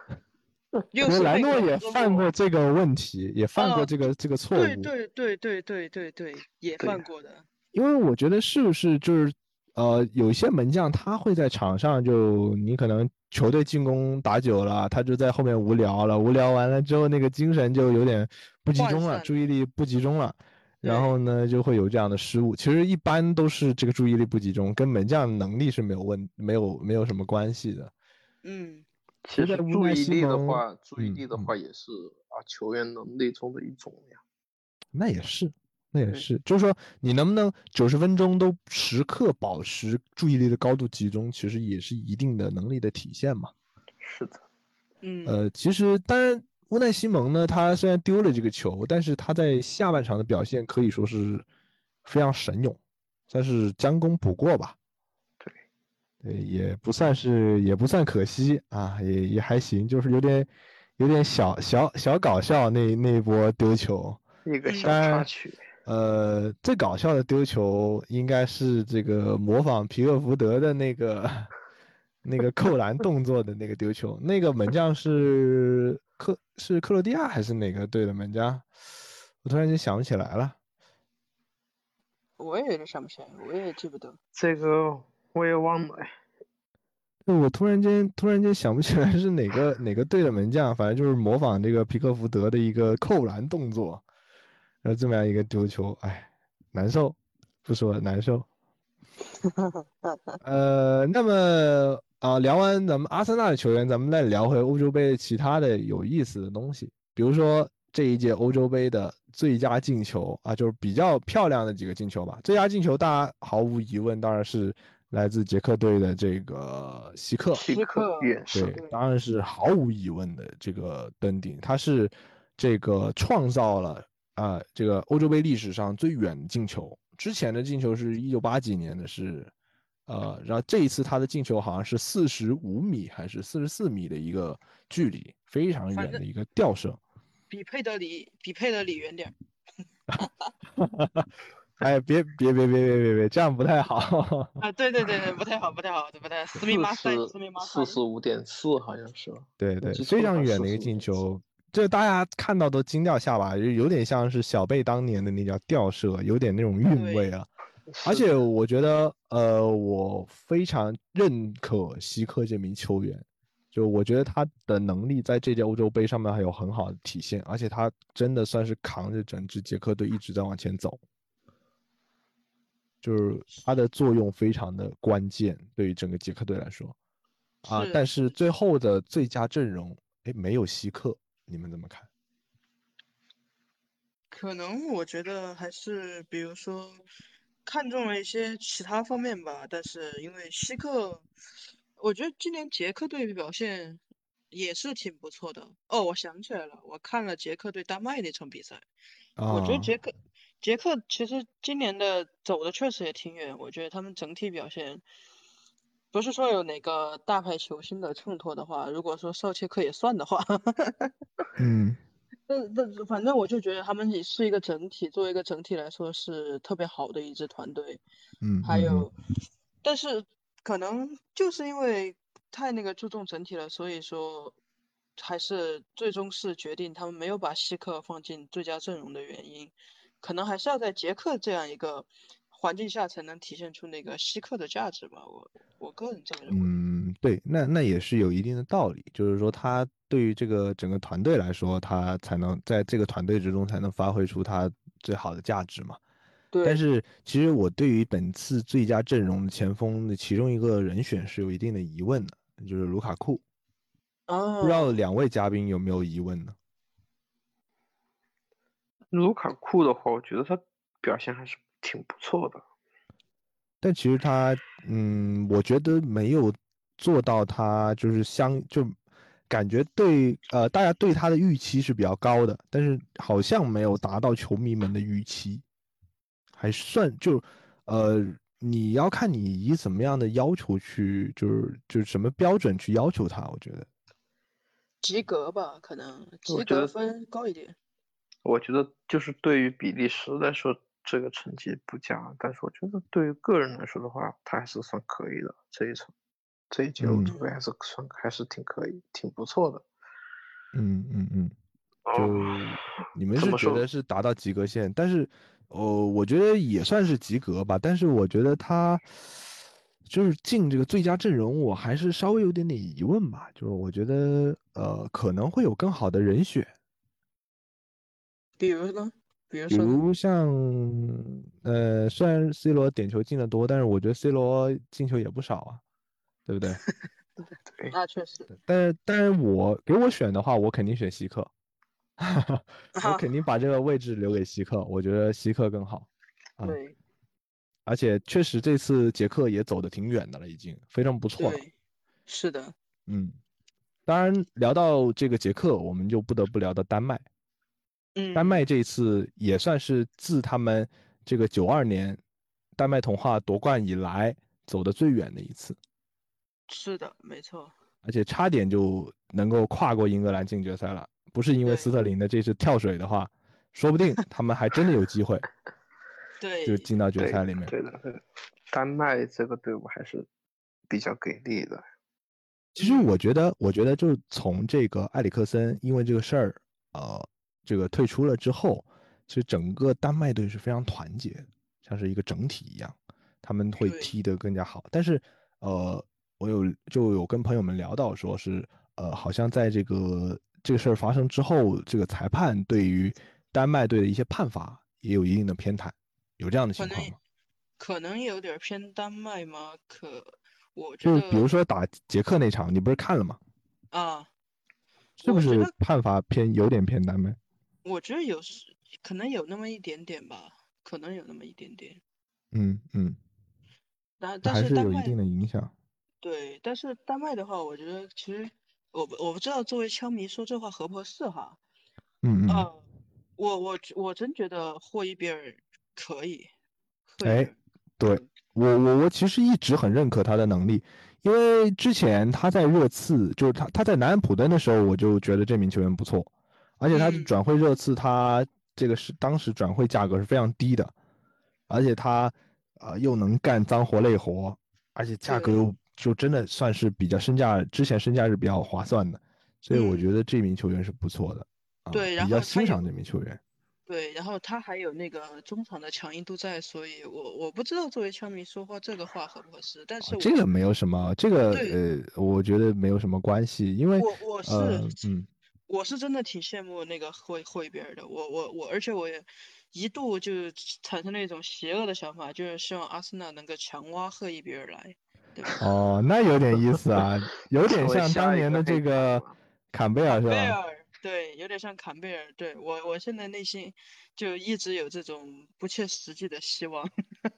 *laughs* 因为莱诺也犯过这个问题，也犯过啊这个这个错误。对对对对对对对，也犯过的，因为我觉得是不是就是呃，有些门将他会在场上就你可能球队进攻打久了，他就在后面无聊了，无聊完了之后那个精神就有点不集中了，散注意力不集中了，然后呢就会有这样的失误。其实一般都是这个注意力不集中，跟门将能力是没有问没有没有什么关系的。嗯，其实注意力的话，注意力的话也是啊球员能力中的一种呀。那也是，那也是，就是说你能不能九十分钟都时刻保持注意力的高度集中，其实也是一定的能力的体现嘛。是的，嗯，呃，其实当然，乌奈西蒙呢，他虽然丢了这个球，但是他在下半场的表现可以说是非常神勇，算是将功补过吧。对，对，也不算是，也不算可惜啊，也也还行，就是有点有点小小小搞笑那那一波丢球。嗯一个小插曲。呃，最搞笑的丢球应该是这个模仿皮克福德的那个那个扣篮动作的那个丢球，那个门将是克是克罗地亚还是哪个队的门将？我突然间想不起来了。我也有点想不起来，我也记不得，这个我也忘了哎。我突然间突然间想不起来是哪个哪个队的门将，反正就是模仿这个皮克福德的一个扣篮动作，然后这么样一个丢球，哎，难受，不说了难受。*laughs* 呃，那么啊，聊完咱们阿森纳的球员，咱们再聊回欧洲杯其他的有意思的东西，比如说这一届欧洲杯的最佳进球啊，就是比较漂亮的几个进球吧。最佳进球，大家毫无疑问当然是来自捷克队的这个希克，希克远对，，当然是毫无疑问的这个登顶，他是这个创造了啊、这个欧洲杯历史上最远的进球。之前的进球是一九八几年的是，呃，然后这一次他的进球好像是四十五米还是四十四米的一个距离，非常远的一个吊射。比佩德里比佩德里远点儿，*laughs* 哎，别别别别别别别，这样不太好。啊，对对对对，不太好，不太好，不太。斯密马赛，斯密马四十五点四，好像是。对对，非常远的一个进球，这大家看到都惊掉下巴，就有点像是小贝当年的那叫吊射，有点那种韵味啊。而且我觉得，呃，我非常认可希克这名球员，就我觉得他的能力在这届欧洲杯上面还有很好的体现，而且他真的算是扛着整支捷克队一直在往前走，就是他的作用非常的关键，对于整个捷克队来说，啊，但是最后的最佳阵容，哎，没有希克，你们怎么看？可能我觉得还是，比如说。看中了一些其他方面吧，但是因为希克，我觉得今年捷克队表现也是挺不错的。哦，我想起来了，我看了捷克对丹麦那场比赛，我觉得捷克捷克其实今年的走的确实也挺远。我觉得他们整体表现，不是说有哪个大牌球星的衬托的话，如果说绍切克也算的话，*laughs* 嗯。但但反正我就觉得他们也是一个整体，作为一个整体来说是特别好的一支团队。嗯，还有，但是可能就是因为太那个注重整体了，所以说还是最终是决定他们没有把希克放进最佳阵容的原因，可能还是要在杰克这样一个环境下才能体现出那个希克的价值吧。我我个人这么认为。嗯，对，那那也是有一定的道理，就是说他。对于这个整个团队来说，他才能在这个团队之中才能发挥出他最好的价值嘛。对。但是其实我对于本次最佳阵容的前锋的其中一个人选是有一定的疑问的，就是卢卡库。哦。不知道两位嘉宾有没有疑问呢？卢卡库的话，我觉得他表现还是挺不错的。但其实他，嗯，我觉得没有做到他就是相就。感觉对，呃，大家对他的预期是比较高的，但是好像没有达到球迷们的预期，还算就，呃，你要看你以怎么样的要求去，就是就是什么标准去要求他，我觉得及格吧，可能及格分高一点。我觉得就是对于比利时来说，这个成绩不佳，但是我觉得对于个人来说的话，他还是算可以的这一场。这一届欧洲杯还是算还是挺可以，挺不错的。嗯嗯嗯，就你们是觉得是达到及格线，但是哦，我觉得也算是及格吧。但是我觉得他就是进这个最佳阵容，我还是稍微有点点疑问吧。就是我觉得呃，可能会有更好的人选。比如呢？比如比如像呃，虽然 C 罗点球进的多，但是我觉得 C 罗进球也不少啊。对不对？*laughs* 对，那确实。但是，但是我给我选的话，我肯定选希克，*laughs* 我肯定把这个位置留给希克。我觉得希克更好。对。而且确实这次杰克也走的挺远的了，已经非常不错了。是的。嗯。当然，聊到这个杰克，我们就不得不聊到丹麦。嗯。丹麦这一次也算是自他们这个九二年丹麦童话夺冠以来走的最远的一次。是的，没错，而且差点就能够跨过英格兰进决赛了。不是因为斯特林的这次跳水的话，说不定他们还真的有机会，*laughs* 对，就进到决赛里面。对的，对的。丹麦这个队伍还是比较给力的。其实我觉得，我觉得就是从这个埃里克森因为这个事儿，呃，这个退出了之后，其实整个丹麦队是非常团结，像是一个整体一样，他们会踢得更加好。但是，呃。我有就有跟朋友们聊到，说是呃，好像在这个这个事儿发生之后，这个裁判对于丹麦队的一些判罚也有一定的偏袒，有这样的情况吗？可能有点偏丹麦吗？可我就比如说打捷克那场，你不是看了吗？啊，是不是判罚偏有点偏丹麦？我觉得有时可能有那么一点点吧，可能有那么一点点。嗯嗯，但但是有一定的影响。对，但是丹麦的话，我觉得其实我我不知道作为枪迷说这话合不合适哈。嗯嗯。我我我真觉得霍伊比尔可以。哎，对我我我其实一直很认可他的能力，因为之前他在热刺，就是他他在南安普敦的时候，我就觉得这名球员不错，而且他转会热刺，他这个是当时转会价格是非常低的。而且他呃又能干脏活累活，而且价格又就真的算是比较身价之前身价是比较划算的，所以我嗯觉得这名球员是不错的，啊，比较对然后他有欣赏这名球员。对，然后他还有那个中场的强硬度在，所以我我不知道作为球迷说话这个话合不合适，但是我这个没有什么，这个呃，我觉得没有什么关系，因为我我是、呃嗯我是真的挺羡慕那个霍霍伊比尔的，我我我，而且我也一度就产生了一种邪恶的想法，就是希望阿森纳能够强挖赫伊比尔来？哦，那有点意思啊，有点像当年的这个坎贝尔是吧？坎贝？尔，对，有点像坎贝尔，对我我现在内心就一直有这种不切实际的希望。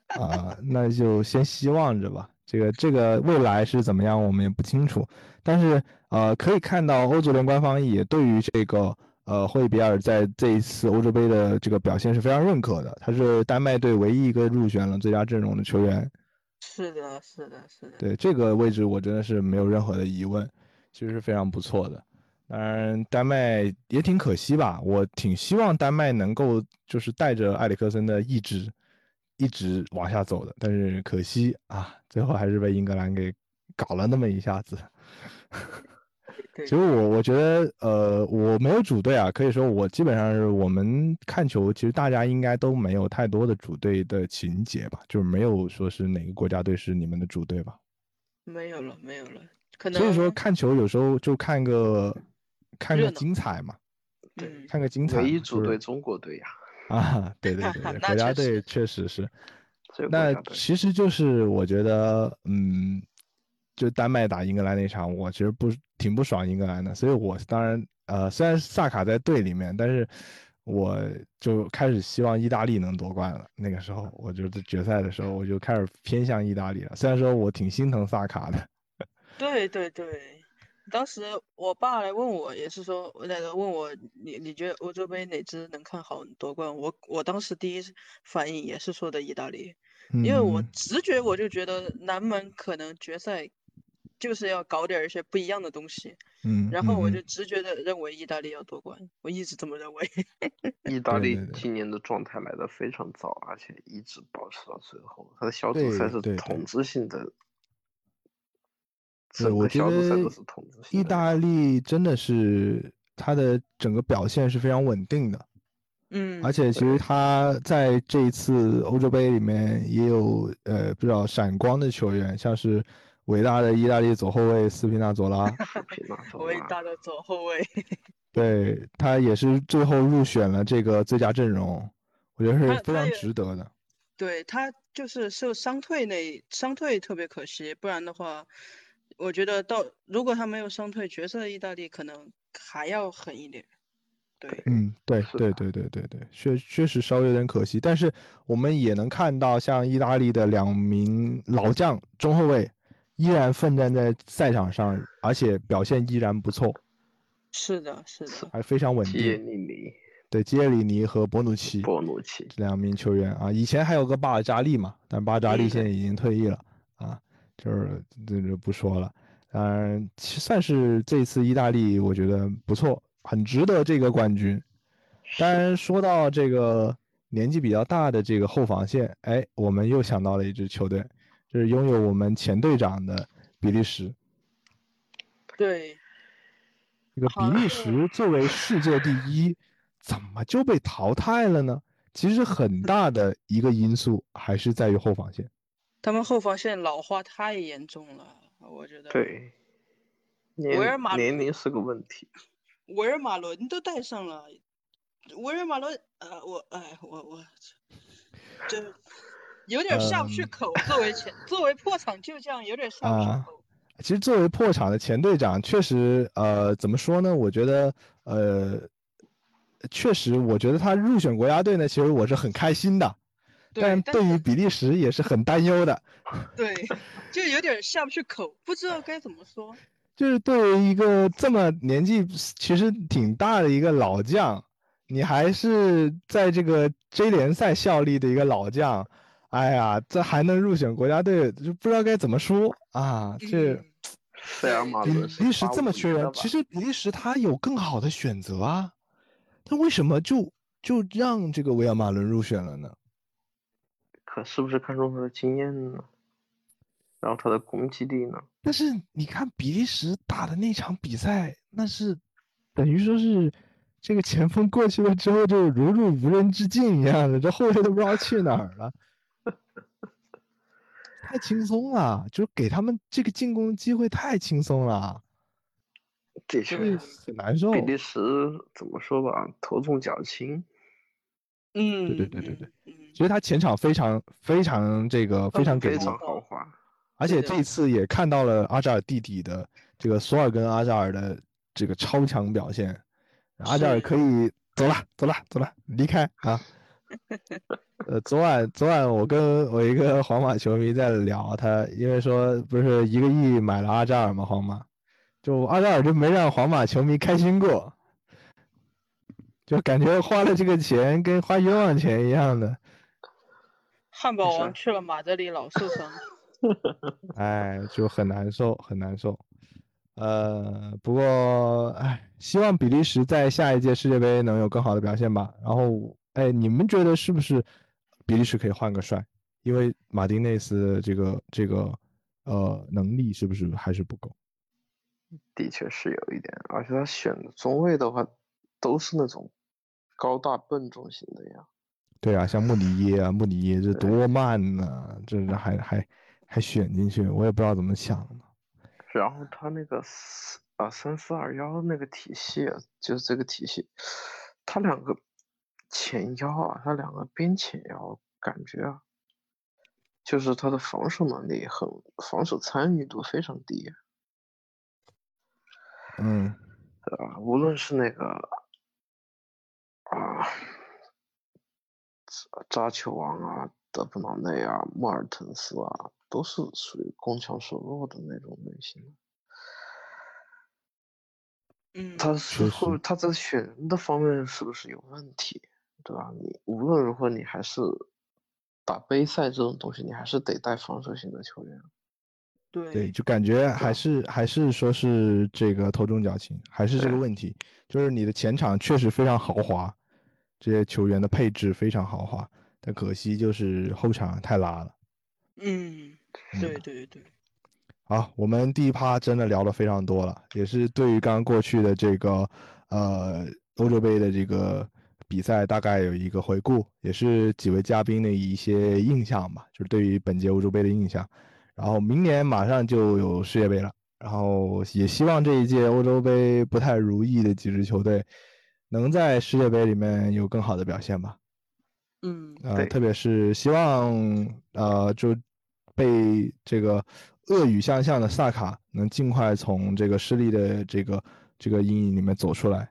啊，那就先希望着吧。这个这个未来是怎么样，我们也不清楚。但是呃，可以看到欧足联官方也对于这个呃霍伊比尔在这一次欧洲杯的这个表现是非常认可的。他是丹麦队唯一一个入选了最佳阵容的球员。是的，是的，是的。对这个位置，我真的是没有任何的疑问，其实是非常不错的。当然，丹麦也挺可惜吧，我挺希望丹麦能够就是带着埃里克森的意志一直往下走的，但是可惜啊，最后还是被英格兰给搞了那么一下子。*laughs* 对其实我我觉得，呃，我没有主队啊，可以说我基本上是我们看球，其实大家应该都没有太多的主队的情节吧，就是没有说是哪个国家队是你们的主队吧。没有了，没有了，可能所以说看球有时候就看个看个精彩嘛，对，看个精彩嘛。唯一主队中国队呀，*laughs* 啊，对对对对，*laughs* 国家队确实是。那其实就是我觉得，嗯，就丹麦打英格兰那场，我其实不挺不爽英格兰的，所以我当然呃，虽然萨卡在队里面，但是我就开始希望意大利能夺冠了。那个时候，我就在决赛的时候，我就开始偏向意大利了。虽然说我挺心疼萨卡的，*laughs* 对对对，当时我爸来问我，也是说那个问我你你觉得欧洲杯哪支能看好夺冠？我我当时第一反应也是说的意大利，因为我嗯直觉我就觉得南门可能决赛就是要搞点一些不一样的东西，嗯，然后我嗯就直觉的认为意大利要夺冠，我一直这么认为。*laughs* 意大利今年的状态来的非常早，而且一直保持到最后。他的小组赛是统治性的，对，整个我觉得小组赛都是统治性。意大利真的是他的整个表现是非常稳定的，嗯，而且其实他在这一次欧洲杯里面也有呃比较闪光的球员，像是伟大的意大利左后卫斯皮纳佐拉，*laughs* 伟大的左后卫。*laughs* 对他也是最后入选了这个最佳阵容，我觉得是非常值得的。对他就是受伤退那伤退特别可惜，不然的话，我觉得到如果他没有伤退，角色意大利可能还要狠一点。对，嗯，对对对对对对，确确实稍微有点可惜，但是我们也能看到，像意大利的两名老将中后卫依然奋战在赛场上，而且表现依然不错，是的，是的，还非常稳定。利尼、对，基耶里尼和博努奇博努奇，这两名球员啊，以前还有个巴尔扎利嘛，但巴尔扎利嗯现在已经退役了啊，就是这就不说了。当然，其算是这次意大利，我觉得不错，很值得这个冠军。当然，说到这个年纪比较大的这个后防线，哎，我们又想到了一支球队，就是拥有我们前队长的比利时。对，这个比利时作为世界第一，怎么就被淘汰了呢？其实很大的一个因素还是在于后防线。他们后防线老化太严重了，我觉得。，对，年维尔马年龄是个问题。维尔马伦都带上了，维尔马伦，呃，我，哎，我我，这有点下不去嗯口。作为前，作为破场旧将，有点下不去啊口。其实作为破场的前队长，确实，呃，怎么说呢？我觉得，呃，确实，我觉得他入选国家队呢，其实我是很开心的，但对于比利时也是很担忧的。对，就有点下不去口，不知道该怎么说。*laughs* 就是对于一个这么年纪其实挺大的一个老将，你还是在这个 J 联赛效力的一个老将，哎呀，这还能入选国家队，就不知道该怎么说啊。这嗯塞尔马比伦比利时这么缺人，其实比利时他有更好的选择啊，他为什么就就让这个维尔马伦入选了呢？可是不是看中他的经验呢？然后他的攻击力呢？但是你看比利时打的那场比赛，那是等于说是这个前锋过去了之后就如入无人之境一样的，这后卫都不知道去哪儿了，太轻松了，就是给他们这个进攻机会太轻松了，的确很难受。比利时怎么说吧，头重脚轻。嗯，对对对对对，其实他前场非常非常这个非常给力，非常豪华。而且这一次也看到了阿扎尔弟弟的这个索尔跟阿扎尔的这个超强表现，阿扎尔可以走了走了走了离开啊。*laughs* 呃，昨晚昨晚我跟我一个皇马球迷在聊，他因为说不是一个亿买了阿扎尔嘛？皇马就阿扎尔就没让皇马球迷开心过，就感觉花了这个钱跟花冤枉钱一样的。汉堡王去了马德里老受伤。*laughs* 哎，就很难受，很难受。呃，不过，哎，希望比利时在下一届世界杯能有更好的表现吧。然后，哎，你们觉得是不是比利时可以换个帅？因为马丁内斯这个这个呃能力是不是还是不够？的确是有一点，而且他选的中卫的话都是那种高大笨重型的呀。对啊，像穆里耶啊，穆里耶这多慢呐，这还还。还选进去，我也不知道怎么想的。然后他那个四啊三四二幺那个体系，啊就是这个体系，他两个前腰啊，他两个边前腰，感觉啊，就是他的防守能力很，防守参与度非常低。嗯，啊，无论是那个啊扎球王啊。德布劳内啊，莫尔滕斯啊，都是属于攻强守弱的那种类型。嗯，他是会他在选人的方面是不是有问题，对吧？你无论如何，你还是打杯赛这种东西，你还是得带防守型的球员。对对，就感觉还是还是说是这个头重脚轻，还是这个问题，就是你的前场确实非常豪华，这些球员的配置非常豪华。但可惜就是后场太拉了。嗯，对对对。好，我们第一趴真的聊了非常多了，也是对于刚刚过去的这个呃欧洲杯的这个比赛大概有一个回顾，也是几位嘉宾的一些印象吧，就是对于本届欧洲杯的印象。然后明年马上就有世界杯了，然后也希望这一届欧洲杯不太如意的几支球队能在世界杯里面有更好的表现吧。嗯，呃，特别是希望呃，就被这个恶语相向的萨卡能尽快从这个失利的这个这个阴影里面走出来，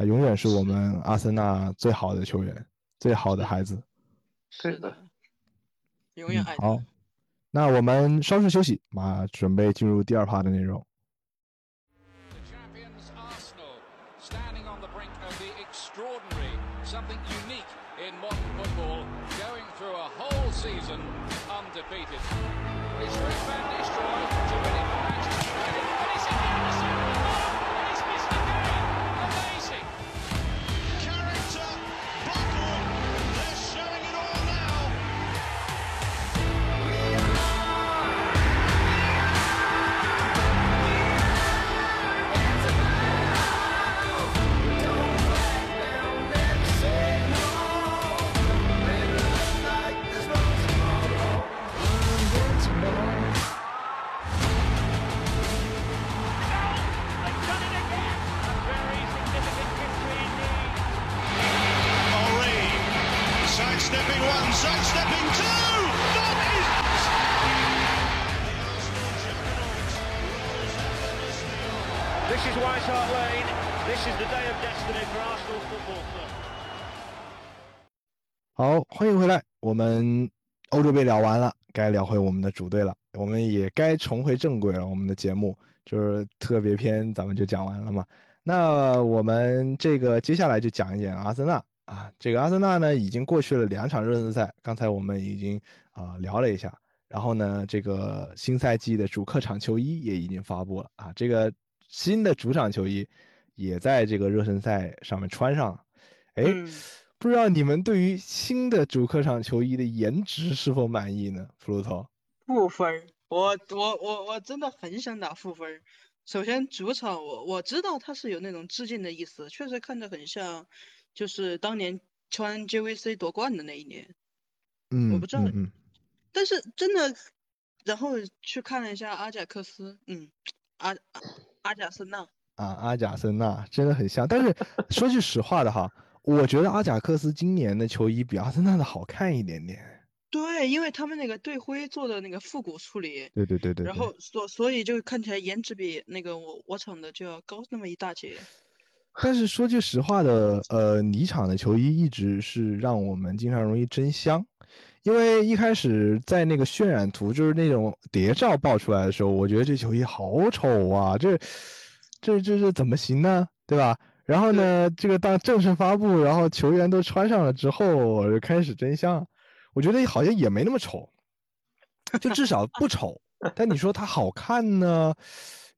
啊，永远是我们阿森纳最好的球员，最好的孩子。是的，永远爱。好，那我们稍事休息，马准备进入第二趴的内容。好，欢迎回来。我们欧洲杯聊完了，该聊回我们的主队了。我们也该重回正轨了。我们的节目就是特别篇，咱们就讲完了嘛。那我们这个接下来就讲一讲阿森纳啊。这个阿森纳呢，已经过去了两场热身赛，刚才我们已经啊聊了一下。然后呢，这个新赛季的主客场球衣也已经发布了啊。这个新的主场球衣也在这个热身赛上面穿上了。哎，不知道你们对于新的主客场球衣的颜值是否满意呢？弗鲁头，负分，我我我我真的很想打负分。首先，主场我我知道它是有那种致敬的意思，确实看着很像，就是当年穿 JVC 夺冠的那一年。嗯，我不知道嗯嗯但是真的，然后去看了一下阿贾克斯，嗯，阿阿阿贾森纳，啊，阿贾森纳真的很像。但是 *laughs* 说句实话的哈，我觉得阿贾克斯今年的球衣比阿森纳的好看一点点。对，因为他们那个队徽做的那个复古处理，对对对对对然后所所以就看起来颜值比那个我我厂的就要高那么一大截。但是说句实话的，呃，你厂的球衣一直是让我们经常容易真香，因为一开始在那个渲染图，就是那种谍照爆出来的时候，我觉得这球衣好丑啊，这这这这怎么行呢？对吧？然后呢，这个当正式发布，然后球员都穿上了之后，就开始真相，我觉得好像也没那么丑，就至少不丑。但你说它好看呢，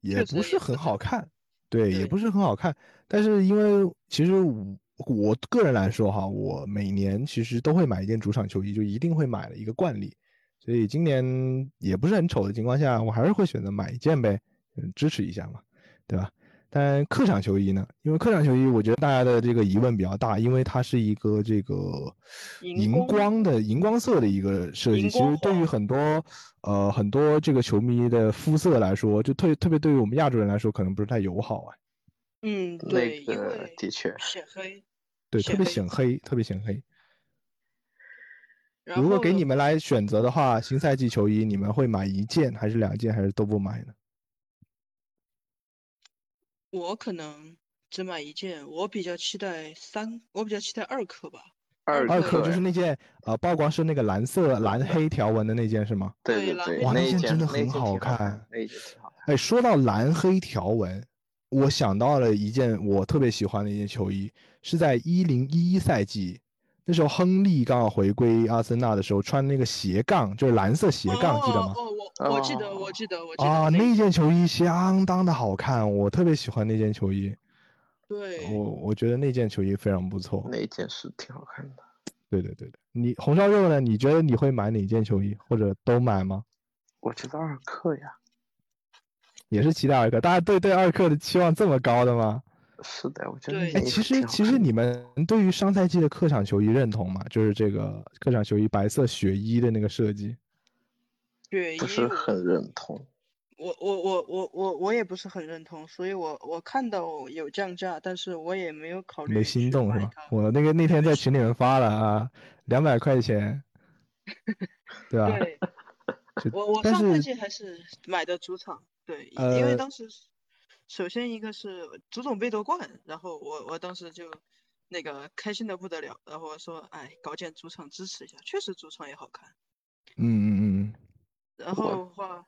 也不是很好看。对，也不是很好看。但是因为其实我我个人来说哈，我每年其实都会买一件主场球衣，就一定会买的一个惯例。所以今年也不是很丑的情况下，我还是会选择买一件呗，嗯，支持一下嘛，对吧？但客场球衣呢？因为客场球衣，我觉得大家的这个疑问比较大，因为它是一个这个荧荧光光的荧光色的一个设计。其实对于很多呃很多这个球迷的肤色来说，就特特别对于我们亚洲人来说，可能不是太友好啊。嗯，那对，因个为的确显黑。对，特别显黑，特别显黑。如果给你们来选择的话，新赛季球衣你们会买一件还是两件，还是都不买呢？我可能只买一件，我比较期待三，我比较期待二克吧。二二克克就是那件呃曝光是那个蓝色蓝黑条纹的那件是吗？对对对，哇那件件真的很那一件挺好看那件挺好看。哎，说到蓝黑条纹，我想到了一件我特别喜欢的一件球衣，是在一零一一赛季，那时候亨利刚好回归阿森纳的时候，穿那个斜杠，就是蓝色斜杠，记得吗？哦，我我记得，我记得，我记得啊，那那件球衣相当的好看，我特别喜欢那件球衣。对，我我觉得那件球衣非常不错。那件是挺好看的。对对对对，你红烧肉呢？你觉得你会买哪件球衣，或者都买吗？我觉得二克呀，也是期待二克，大家对对二克的期望这么高的吗？是的，我觉得对哎，其实其实你们对于上赛季的客场球衣认同吗？就是这个客场球衣白色雪衣的那个设计。不血衣我是很认同。我我我我我我也不是很认同，所以我我看到有降价，但是我也没有考虑没心动是吧？我那个那天在群里面发了啊，两百块钱，*laughs* 对吧？对，我我上赛季还是买的主场，对，因因为呃当时是首先一个是足总杯夺冠，然后我我当时就那个开心的不得了，然后我说哎，搞件主场支持一下，确实主场也好看。嗯嗯嗯嗯，然后的话，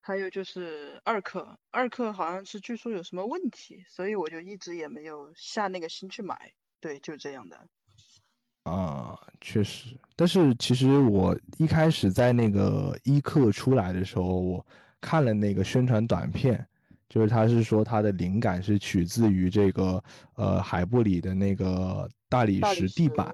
还有就是二克，二克好像是据说有什么问题，所以我就一直也没有下那个心去买。对，就这样的。啊，确实，但是其实我一开始在那个一课出来的时候，我看了那个宣传短片，就是他是说他的灵感是取自于这个呃海布里的那个大理石石地板，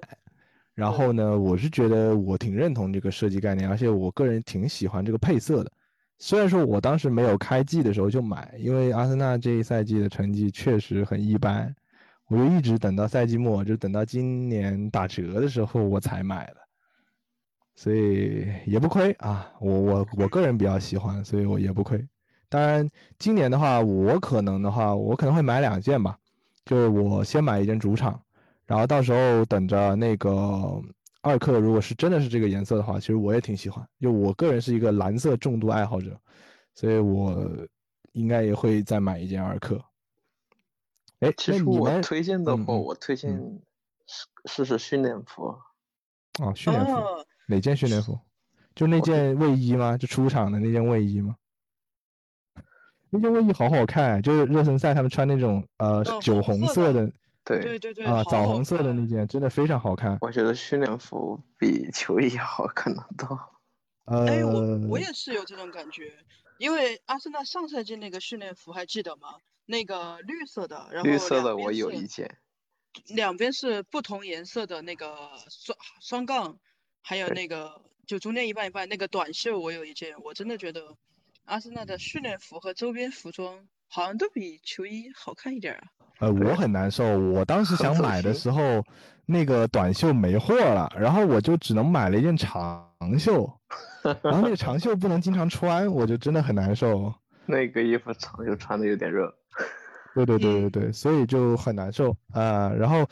然后呢，我是觉得我挺认同这个设计概念，而且我个人挺喜欢这个配色的。虽然说我当时没有开季的时候就买，因为阿森纳这一赛季的成绩确实很一般，我就一直等到赛季末，就等到今年打折的时候我才买的，所以也不亏啊。我我我个人比较喜欢，所以我也不亏。当然，今年的话，我可能的话，我可能会买两件吧，就是我先买一件主场，然后到时候等着那个二克，如果是真的是这个颜色的话，其实我也挺喜欢。就我个人是一个蓝色重度爱好者，所以我应该也会再买一件二克。哎，其实你们推荐的话，我推荐试试试训练服。哦，训练服哦，哪件训练服？就那件卫衣吗？就出场的那件卫衣吗？那件卫衣好好看，啊就是热身赛他们穿那种呃哦酒红色的对，对对对，啊枣红色的那件，真的非常好看。我觉得训练服比球衣好看得多。哎，我呃，我也是有这种感觉，因为阿森纳上赛季那个训练服还记得吗？那个绿色的，然后绿色的我有一件，两边是不同颜色的那个双双杠，还有那个就中间一半一半那个短袖，我有一件，我真的觉得阿森纳的训练服和周边服装好像都比球衣好看一点儿啊。呃，我很难受。我当时想买的时候，那个短袖没货了，然后我就只能买了一件长袖，*laughs* 然后那个长袖不能经常穿，我就真的很难受。那个衣服长袖穿的有点热。对对对对对，所以就很难受啊、然后，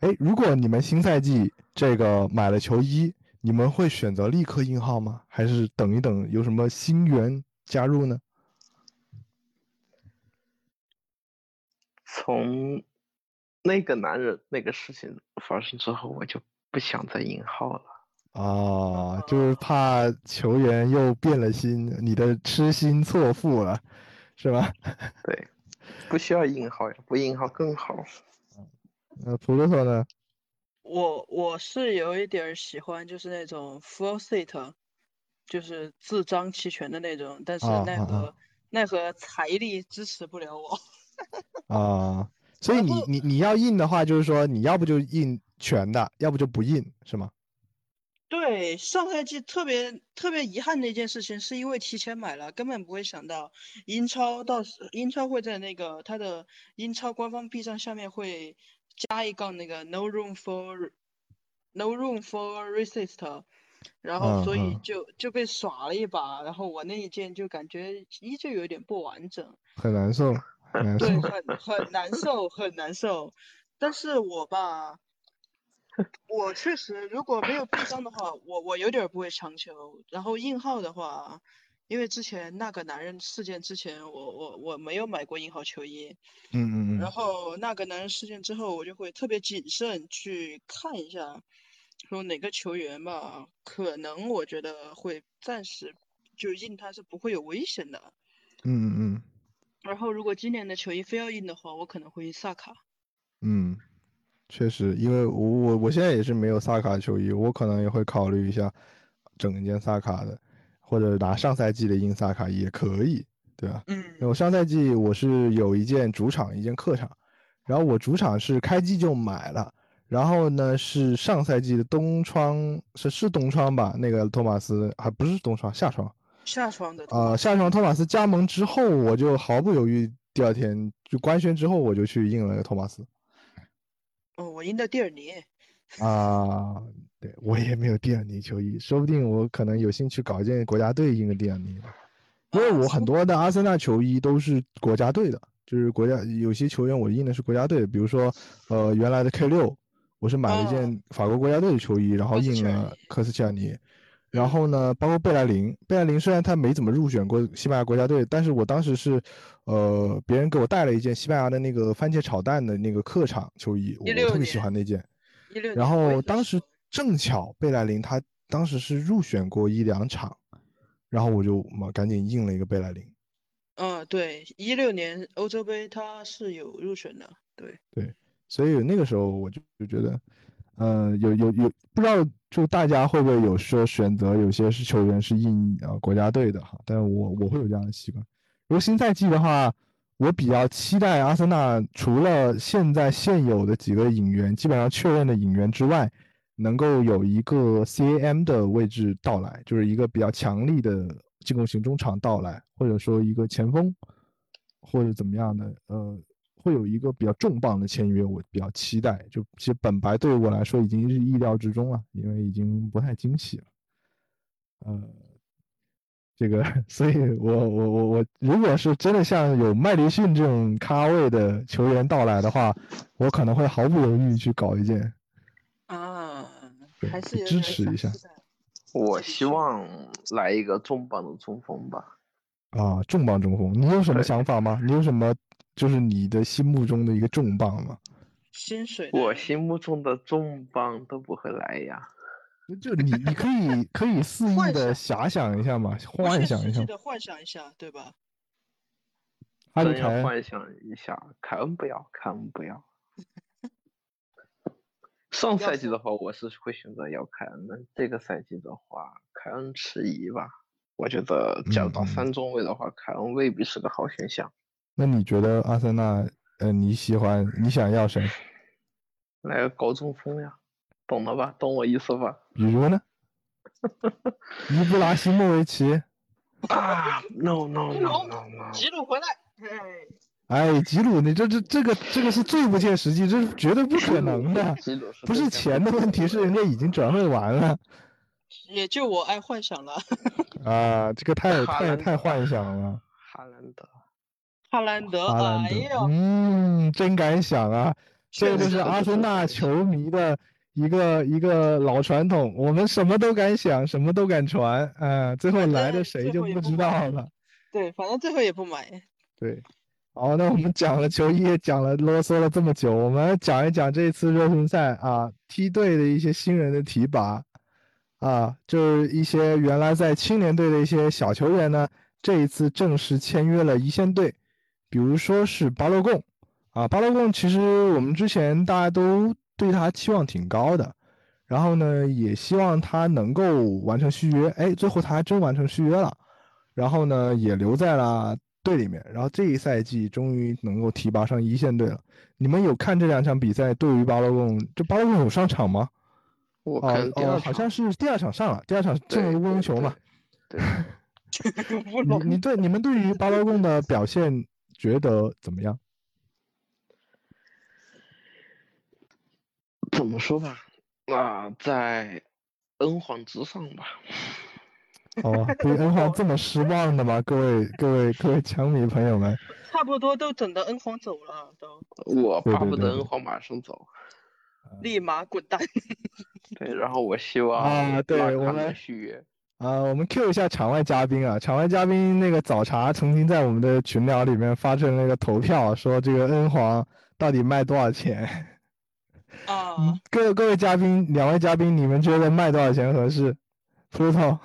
哎，如果你们新赛季这个买了球衣，你们会选择立刻印号吗？还是等一等有什么新援加入呢？从那个男人那个事情发生之后，我就不想再引号了。啊，就是怕球员又变了心，你的痴心错付了，是吧？*laughs* 对，不需要引号呀，不引号更好。那，普鲁托呢？我我是有一点儿喜欢，就是那种 full set，就是字张齐全的那种，但是奈何、啊奈何财力支持不了我。*laughs* 啊，所以你你你要印的话，就是说你要不就印全的，要不就不印，是吗？对，上赛季特别特别遗憾的一件事情，是因为提前买了，根本不会想到英超到时英超会在那个它的英超官方 B 站下面会加一杠那个 no room for no room for racist，然后所以就就被耍了一把，然后我那一件就感觉依旧有点不完整。很难受，很难受对，。很很难受，很难受。但是我吧，我确实如果没有臂章的话，我我有点不会强求。然后硬号的话，因为之前那个男人事件之前，我我我没有买过硬号球衣，嗯嗯嗯然，后那个男人事件之后，我就会特别谨慎去看一下，说哪个球员吧，可能我觉得会暂时就印他是不会有危险的。嗯嗯嗯然后如果今年的球衣非要印的话，我可能会印萨卡。嗯，确实，因为我我我现在也是没有萨卡球衣，我可能也会考虑一下整一件萨卡的，或者拿上赛季的印萨卡也可以，对吧？嗯我上赛季我是有一件主场，一件客场，然后我主场是开机就买了，然后呢是上赛季的东窗，是是东窗吧？那个托马斯还不是东窗，夏窗。夏窗的呃，夏窗托马斯加盟之后，我就毫不犹豫，第二天就官宣之后，我就去印了个托马斯。哦，我印的蒂尔尼。啊，对，我也没有蒂尔尼球衣，说不定我可能有兴趣搞一件国家队印个蒂尔尼吧，因为我很多的阿森纳球衣都是国家队的，就是国家有些球员我印的是国家队的，比如说呃原来的 K 六，我是买了一件法国国家队的球衣，然后印了科斯切尔尼，然后呢，包括贝莱林，贝莱林虽然他没怎么入选过西班牙国家队，但是我当时是，呃，别人给我带了一件西班牙的那个番茄炒蛋的那个客场球衣，我特别喜欢那件。然后当时正巧贝莱林他当时是入选过一两场，然后我就嘛赶紧印了一个贝莱林。嗯，对，一六年欧洲杯他是有入选的，对。对，所以那个时候我就就觉得，呃，有有有不知道就大家会不会有说选择有些是球员是印呃国家队的哈，但是我我会有这样的习惯。如果新赛季的话，我比较期待阿森纳除了现在现有的几个引援基本上确认的引援之外，能够有一个 CAM 的位置到来，就是一个比较强力的进攻型中场到来，或者说一个前锋，或者怎么样的，呃，会有一个比较重磅的签约，我比较期待。就其实本白对我来说已经是意料之中了，因为已经不太惊喜了。呃，这个，*laughs* 所以我我我我，如果是真的像有麦迪逊这种咖位的球员到来的话，我可能会毫不犹豫去搞一件。啊，还是支持一下我希望来一个重磅的中锋吧。啊，重磅中锋，你有什么想法吗？你有什么就是你的心目中的一个重磅吗？薪水我心目中的重磅都不会来呀。就你你可以可以肆意的遐想一下嘛，幻想一下。的幻想一下，对吧？真要哈里凯幻想一下，凯恩不要，凯恩不要。上赛季的话，我是会选择要凯恩的。这个赛季的话，凯恩迟疑吧。我觉得，假如打三中卫的话，凯恩未必是个好选项。那你觉得阿森纳，呃，你喜欢你想要谁？来个高中锋呀，懂了吧？懂我意思吧？比如呢？伊布拉希莫维奇。*laughs* 啊，no no no no no，吉鲁回来，哎，吉鲁，你这这这个这个是最不切实际，这是绝对不可能的。不是钱的问题，是人家已经转会完了。也就我爱幻想了。啊，这个太太太幻想了。哈兰德，哈兰德，哈兰德，嗯，真敢想啊！这就是阿森纳球迷的。一个一个老传统，我们什么都敢想，什么都敢传，啊，最后来的谁就不知道了。对，反正最后也不买。对，好，那我们讲了球衣，讲了啰嗦了这么久，我们讲一讲这次热身赛啊，梯队的一些新人的提拔，啊，就是一些原来在青年队的一些小球员呢，这一次正式签约了一线队，比如说是巴洛贡，啊，巴洛贡其实我们之前大家都。对他期望挺高的，然后呢，也希望他能够完成续约。哎，最后他还真完成续约了，然后呢，也留在了队里面。然后这一赛季终于能够提拔上一线队了。你们有看这两场比赛？对于巴洛贡，这巴洛贡有上场吗？我看哦，好像是第二场上了，第二场进了乌龙球嘛。对。*laughs* 你你对你们对于巴洛贡的表现觉得怎么样？怎么说吧，啊，在恩皇之上吧。哦，对恩皇这么失望的吗？各位各位各位枪迷朋友们，差不多都等到恩皇走了都。我巴不得恩皇马上走，立马滚蛋。对，然后我希望啊，对我们续约啊，我们 Q 一下场外嘉宾啊，场外嘉宾那个早茶曾经在我们的群聊里面发成那个投票，说这个恩皇到底卖多少钱？啊，*laughs* 各各位嘉宾，两位嘉宾，你们觉得卖多少钱合适？*laughs* 葡萄，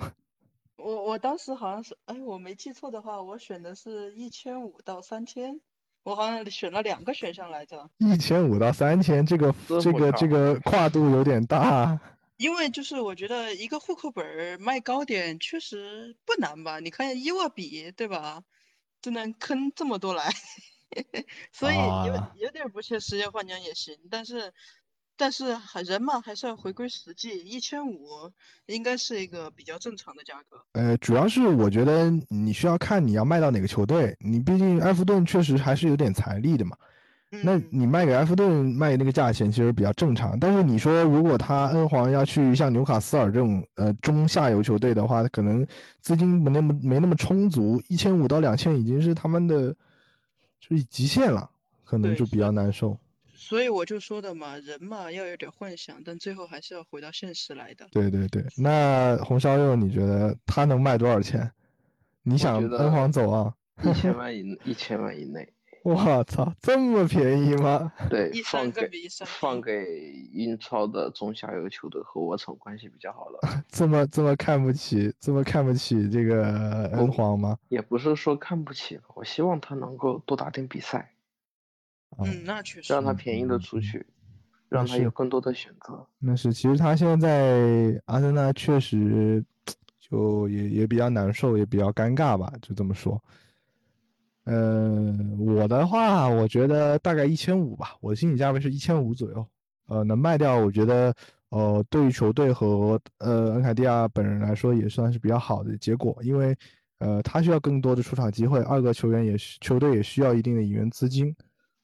我我当时好像是，哎，我没记错的话，我选的是一千五到三千，我好像选了两个选项来着。一千五到三千，这个这个这个跨度有点大。因为就是我觉得一个户口本卖高点确实不难吧？你看伊沃比对吧，就能坑这么多来，*laughs* 所以有有点不切实际幻想也行，但是。但是还人嘛，还是要回归实际，一千五应该是一个比较正常的价格。呃，主要是我觉得你需要看你要卖到哪个球队，你毕竟埃弗顿确实还是有点财力的嘛。那你卖给埃弗顿卖那个价钱其实比较正常。但是你说如果他恩皇要去像纽卡斯尔这种呃中下游球队的话，可能资金没那么没那么充足，一千五到两千已经是他们的就是极限了，可能就比较难受。所以我就说的嘛，人嘛要有点幻想，但最后还是要回到现实来的。对对对，那红烧肉，你觉得他能卖多少钱？你想恩皇走啊？一千万以 *laughs* 一千万以内。我操，这么便宜吗？对，放给放给英超的中下游球队和我城关系比较好了。*laughs* 这么这么看不起，这么看不起这个恩皇吗？也不是说看不起，我希望他能够多打点比赛。嗯，那确实让他便宜的出去，让他有更多的选择。那是，其实他现在在阿森纳确实就也也比较难受，也比较尴尬吧，就这么说。嗯，我的话，我觉得大概一千五吧，我的心理价位是一千五左右。呃，能卖掉，我觉得呃，对于球队和呃恩凯蒂亚本人来说，也算是比较好的结果，因为呃，他需要更多的出场机会，二个球员也需球队也需要一定的引援资金。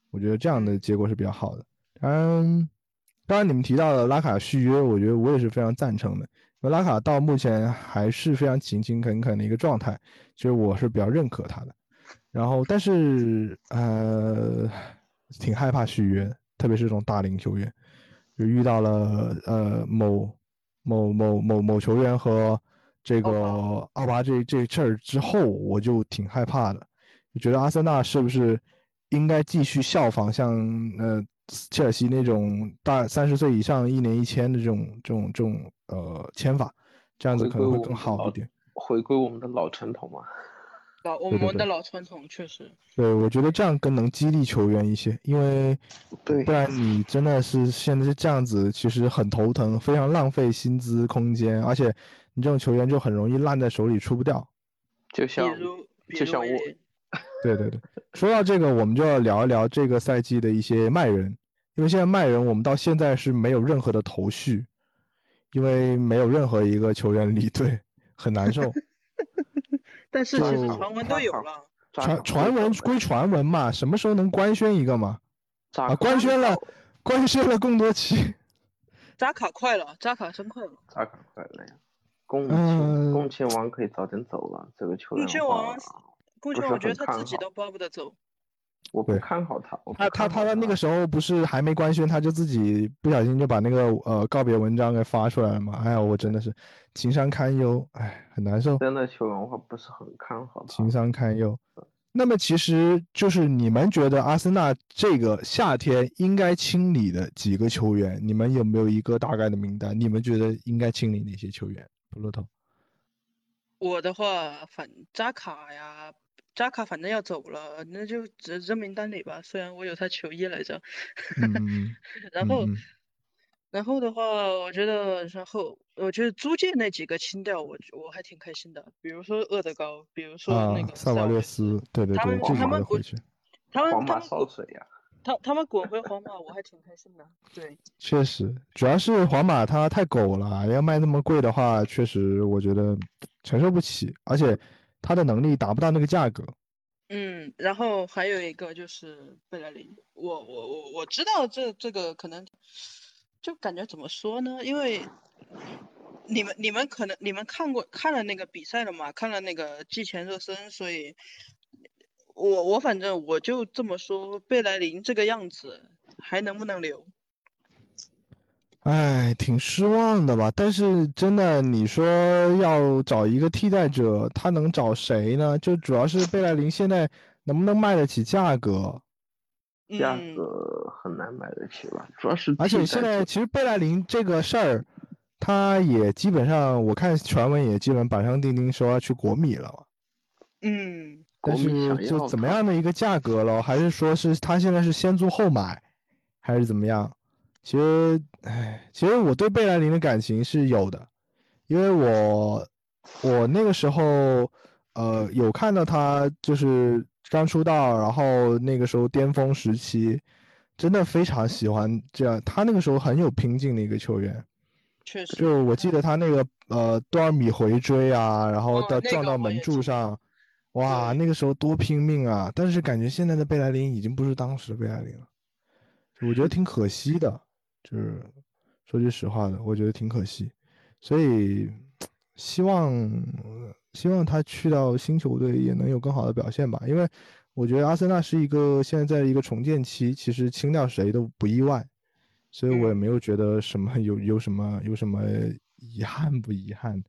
我觉得这样的结果是比较好的。当然，当然你们提到的拉卡续约，我觉得我也是非常赞成的。因为拉卡到目前还是非常勤勤恳恳的一个状态，其实我是比较认可他的。然后，但是呃，挺害怕续约，特别是这种大龄球员，就遇到了呃某某某某某球员和这个奥巴这这事儿之后，我就挺害怕的，就觉得阿森纳是不是？应该继续效仿像呃切尔西那种大三十岁以上一年一签的这种这种这种呃签法，这样子可能会更好一点。回归我们的老传统嘛。老我们的老传统确实。对，我觉得这样更能激励球员一些，因为对，不然你真的是现在是这样子，其实很头疼，非常浪费薪资空间，而且你这种球员就很容易烂在手里出不掉。就像就像我。对对对，说到这个，我们就要聊一聊这个赛季的一些卖人，因为现在卖人，我们到现在是没有任何的头绪，因为没有任何一个球员离队，很难受。*laughs* 但是其实传闻都有了，传传闻归传闻嘛，什么时候能官宣一个嘛？啊，官宣了，官宣了贡多奇。*laughs* 扎卡快了，扎卡真快了。扎卡快了呀，贡嗯献贡亲王可以早点走了，这个球员贡亲王，贡亲王，我觉得他自己都巴不得走。我不看好他，他他他那个时候不是还没官宣，他就自己不小心就把那个呃告别文章给发出来了嘛？哎呀，我真的是情商堪忧，哎，很难受，真的球员的话不是很看好他情。商堪忧。那么其实就是你们觉得阿森纳这个夏天应该清理的几个球员，你们有没有一个大概的名单？你们觉得应该清理哪些球员？布洛头，我的话，反扎卡呀，扎卡反正要走了，那就扔扔名单里吧。虽然我有他球衣来着，*laughs* 然后然后的话，我觉得，然后我觉得租借那几个清掉，我我还挺开心的。比如说厄德高，比如说啊那，个萨瓦略斯，对对他们，对他们滚回去。他们他们滚烧水呀，他他们滚回皇马，我还挺开心的。对，*laughs* 确实，主要是皇马它太狗了，要卖那么贵的话，确实我觉得承受不起，而且他的能力达不到那个价格。嗯，然后还有一个就是贝莱林，我我我我知道这这个可能就感觉怎么说呢？因为你们你们可能你们看过看了那个比赛了嘛？看了那个季前热身，所以我我反正我就这么说，贝莱林这个样子还能不能留？哎，挺失望的吧？但是真的，你说要找一个替代者，他能找谁呢？就主要是贝莱林现在能不能卖得起价格？价嗯，格很难买得起吧？主要是而且现在其实贝莱林这个事儿，他也基本上，我看传闻也基本板上钉钉说要去国米了嘛。嗯，但国米是就怎么样的一个价格了？还是说是他现在是先租后买，还是怎么样？其实，唉，其实我对贝莱林的感情是有的，因为我我那个时候呃有看到他就是刚出道，然后那个时候巅峰时期，真的非常喜欢这样。他那个时候很有拼劲的一个球员，确实，就我记得他那个呃多少米回追啊，然后哦到撞到门柱上，哇，那个时候多拼命啊！但是感觉现在的贝莱林已经不是当时的贝莱林了，我觉得挺可惜的。就是说句实话的，我觉得挺可惜。所以希望希望他去到新球队也能有更好的表现吧，因为我觉得阿森纳是一个现在在一个重建期，其实清掉谁都不意外。所以我也嗯没有觉得什么有有什么有什么遗憾不遗憾。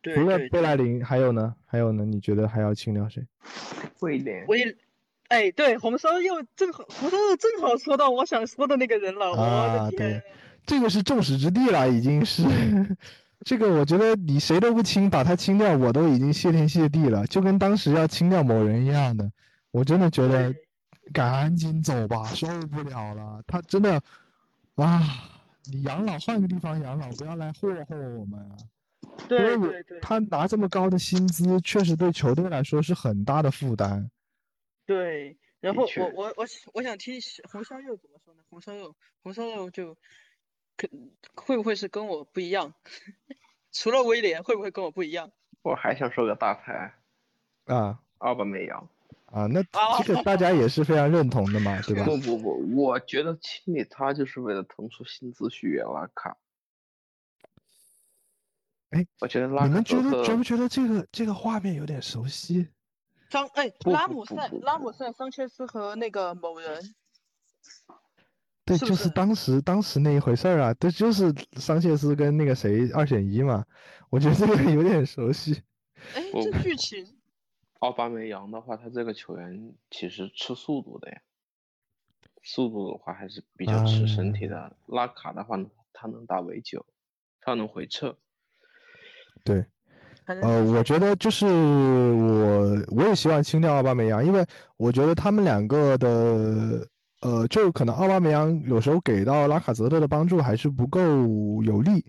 对除了贝莱林，还有呢？还有呢？你觉得还要清掉谁？威廉我也，哎，对，红烧又正好，红烧肉正好说到我想说的那个人了，我啊，对的天，，这个是众矢之的了，已经是。*laughs* 这个我觉得你谁都不清，把他清掉，我都已经谢天谢地了，就跟当时要清掉某人一样的。我真的觉得赶紧走吧，受不了了。他真的啊，你养老换个地方养老，不要来霍霍我们啊。对对对他拿这么高的薪资，确实对球队来说是很大的负担。对，然后我我我想我想听红烧肉怎么说呢？红烧肉红烧肉就可会不会是跟我不一样？*laughs* 除了威廉，会不会跟我不一样？我还想说个大牌，啊奥巴梅扬。啊，那哦这个大家也是非常认同的嘛，对吧？不不不，我觉得清理他就是为了腾出薪资续约拉卡。哎，我觉得拉卡你们觉得觉不觉得这个这个画面有点熟悉？桑哎，拉姆塞拉姆塞桑切斯和那个某人，对，就是是当时当时那一回事儿啊，这就是桑切斯跟那个谁二选一嘛，我觉得这个有点熟悉。哎，这剧情奥巴梅扬的话，他这个球员其实吃速度的呀，速度的话还是比较吃身体的。拉卡的话呢，他能打围九，他能回撤。对，呃，我觉得就是我我也希望清掉奥巴梅扬，因为我觉得他们两个的呃，就可能奥巴梅扬有时候给到拉卡泽特的帮助还是不够有力，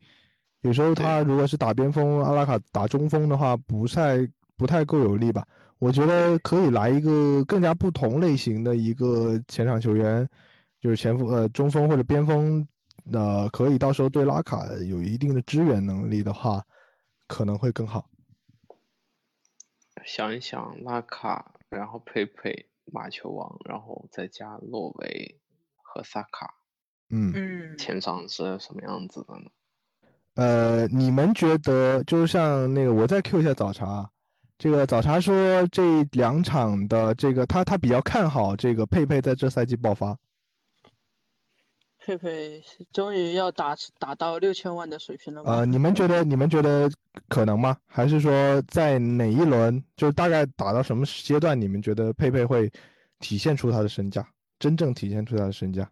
有时候他如果是打边锋，阿拉卡打中锋的话，不太不太够有力吧。我觉得可以来一个更加不同类型的一个前场球员，就是前锋呃中锋或者边锋，呃可以到时候对拉卡有一定的支援能力的话，可能会更好。想一想，拉卡，然后佩佩、马球王，然后再加洛维和萨卡，嗯，嗯，前场是什么样子的呢？呃，你们觉得就像那个，我再 Q 一下早茶，这个早茶说这两场的这个他他比较看好这个佩佩在这赛季爆发。佩佩终于要打打到六千万的水平了吗？呃，你们觉得你们觉得可能吗？还是说在哪一轮，就是大概打到什么阶段，你们觉得佩佩会体现出他的身价，真正体现出他的身价？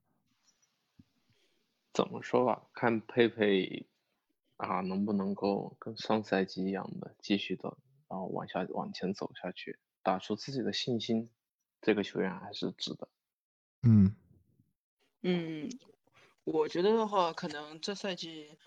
怎么说吧，看佩佩啊能不能够跟上赛季一样的继续的，然后往下往前走下去，打出自己的信心，这个球员还是值得。嗯，嗯，我觉得的话，可能这赛季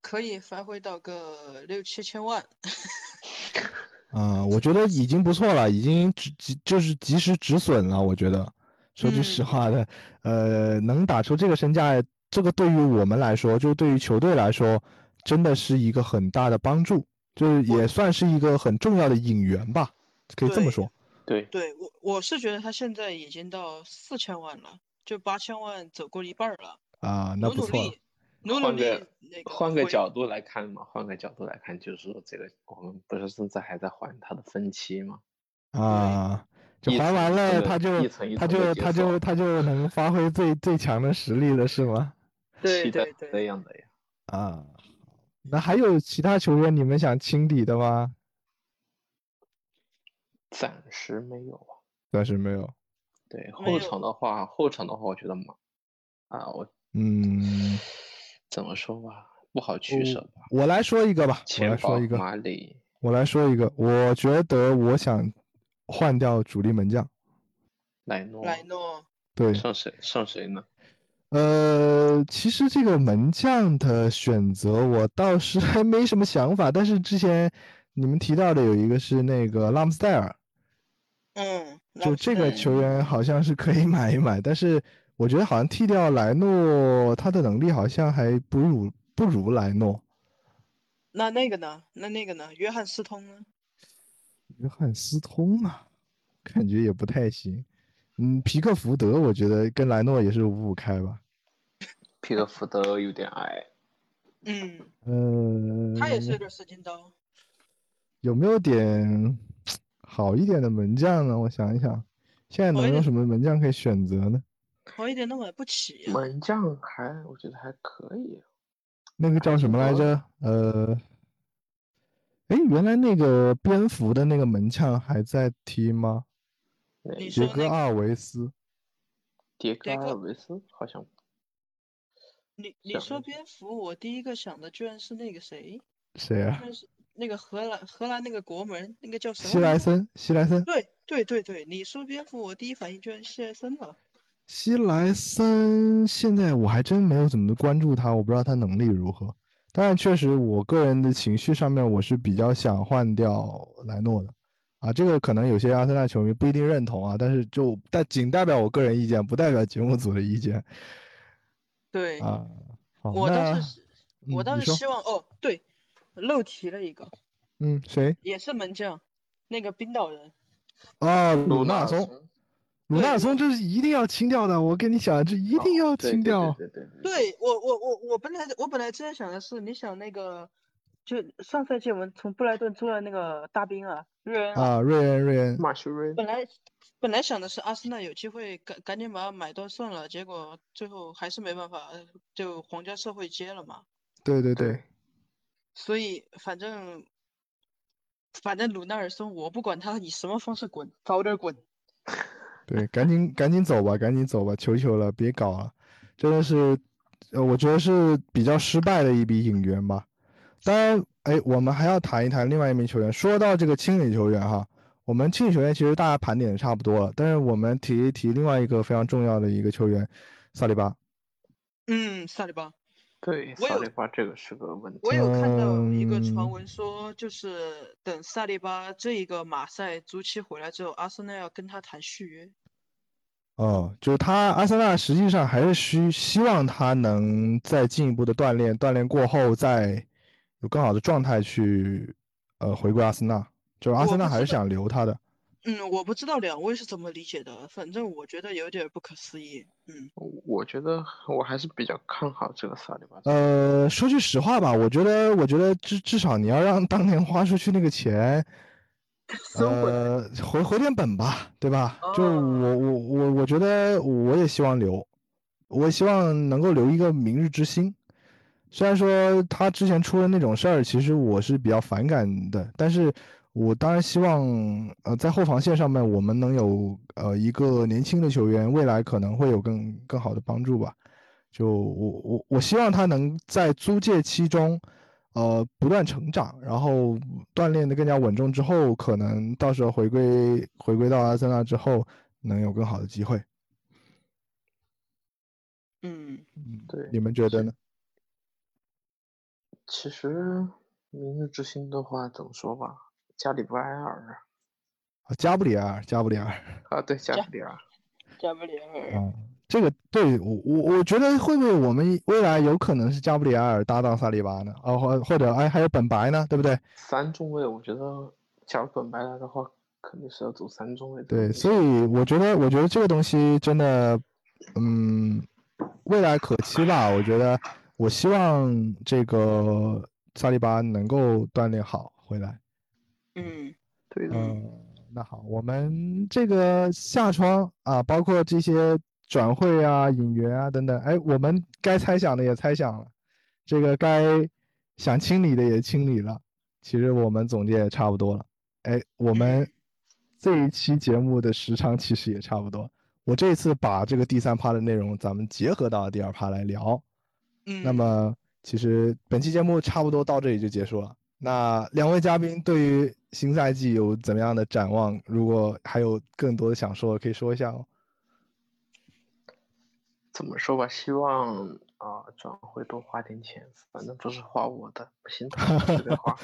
可以发挥到个六七千万。*laughs* 啊、我觉得已经不错了，已经止及就是及时止损了。我觉得，说句实嗯话的，呃，能打出这个身价，这个对于我们来说，就对于球队来说，真的是一个很大的帮助，就是也算是一个很重要的引援吧，可以这么说。对，对我，我是觉得他现在已经到四千万了，就八千万走过一半了。啊，那不错努努力换个，那个换个角度来看嘛，换个角度来看，就是说这个我们不是现在还在还他的分期吗？啊，就还完了，他就他就他就他就能发挥最最强的实力了，是吗？对期待对对这样的呀。啊，那还有其他球员你们想清理的吗？暂时没有啊。暂时没有。对，后场的话，后场的话，我觉得马啊，我嗯，怎么说吧，不好取舍吧。我来说一个吧，我来说一个，马里、我来说一个，我觉得我想换掉主力门将。莱诺，莱诺，对，上谁上谁呢？呃，其实这个门将的选择我倒是还没什么想法，但是之前你们提到的有一个是那个拉姆斯戴尔，嗯，拉就这个球员好像是可以 *laughs* 买一买，但是我觉得好像替掉莱诺，他的能力好像还不如不如莱诺。那那个呢？那那个呢？约翰斯通呢？约翰斯通啊，感觉也不太行。嗯，皮克福德我觉得跟莱诺也是五五开吧。皮克福德有点矮，嗯，呃，他也是个十斤刀。有没有点好一点的门将呢？我想一想，现在能有什么门将可以选择呢？好一点的买不起呀、门将还我觉得还可以。啊那个叫什么来着？呃，哎，原来那个蝙蝠的那个门将还在踢吗？杰说那个戈阿尔维斯。迭戈阿尔维斯好像你你说蝙蝠，我第一个想的居然是那个谁，谁啊居？然是那个荷兰荷兰那个国门，那个叫什么？西莱。森，西莱森，对对对对，你说蝙蝠，我第一反应居然是希莱森了。西莱森现在我还真没有怎么关注他，我不知道他能力如何。当然，确实我个人的情绪上面，我是比较想换掉莱诺的，啊，这个可能有些阿森纳球迷不一定认同啊，但是就但仅代表我个人意见，不代表节目组的意见对，啊。我倒是我倒是希望哦，对，漏提了一个，嗯，谁？也是门将，那个冰岛人。啊，鲁鲁纳松，鲁纳松这是一定要清掉的，我跟你讲，这一定要哦对对清掉。对对对对我我我我本来我本来之前想的是，你想那个，就上赛季我们从布莱顿租来那个大兵啊，瑞恩啊，啊，瑞恩，瑞恩，马修瑞本来本来想的是阿森纳有机会赶赶紧把他买断算了，结果最后还是没办法，呃就皇家社会接了嘛。对对对，所以反正反正鲁纳尔松，我不管他以什么方式滚，早点滚。对，赶紧赶紧走吧，赶紧走吧，求求了，别搞了，真的是，呃，我觉得是比较失败的一笔引援吧。当然，哎，我们还要谈一谈另外一名球员。说到这个清理球员哈，我们清理球员其实大家盘点的差不多了，但是我们提一提另外一个非常重要的一个球员，萨利巴。嗯，萨利巴，对萨利巴这个是个问题。我有看到一个传嗯闻说，就是等萨利巴这一个马赛租期回来之后，阿森纳要跟他谈续约。哦，就是他阿森纳实际上还是需希望他能再进一步的锻炼，锻炼过后再有更好的状态去呃回归阿森纳，就是阿森纳还是想留他的。嗯，我不知道两位是怎么理解的，反正我觉得有点不可思议。嗯，我觉得我还是比较看好这个萨利巴。呃，说句实话吧，我觉得，我觉得至至少你要让当年花出去那个钱，*laughs* 呃，回回点本吧，对吧？就我我我我觉得我也希望留，我也希望能够留一个明日之星。虽然说他之前出了那种事儿，其实我是比较反感的，但是我当然希望，呃，在后防线上面我们能有呃一个年轻的球员，未来可能会有更更好的帮助吧。就我我我希望他能在租借期中。呃，不断成长，然后锻炼的更加稳重之后，可能到时候回归回归到阿森纳之后，能有更好的机会。嗯嗯，对，你们觉得呢？其实明日之星的话，怎么说吧，加里布埃尔啊，加布里埃尔，加布里埃尔啊，对，加布里埃尔，加布里埃尔，这个对我我我觉得会不会我们未来有可能是加布里埃尔搭档萨利巴呢？啊，或或者哎还有本白呢，对不对？三中卫，我觉得假如本白来的话，肯定是要走三中卫。对，所以我觉得我觉得这个东西真的，嗯，未来可期吧。我觉得我希望这个萨利巴能够锻炼好回来。嗯，对的。嗯，那好，我们这个下窗啊，包括这些。转会啊，引援啊，等等，哎，我们该猜想的也猜想了，这个该想清理的也清理了，其实我们总结也差不多了，哎，我们 *laughs* 这一期节目的时长其实也差不多，我这次把这个第三趴的内容咱们结合到第二趴来聊，嗯，那么其实本期节目差不多到这里就结束了，那两位嘉宾对于新赛季有怎么样的展望？如果还有更多的想说的，可以说一下哦。怎么说吧，希望啊转会多花点钱，反正不是花我的，不心疼随便花。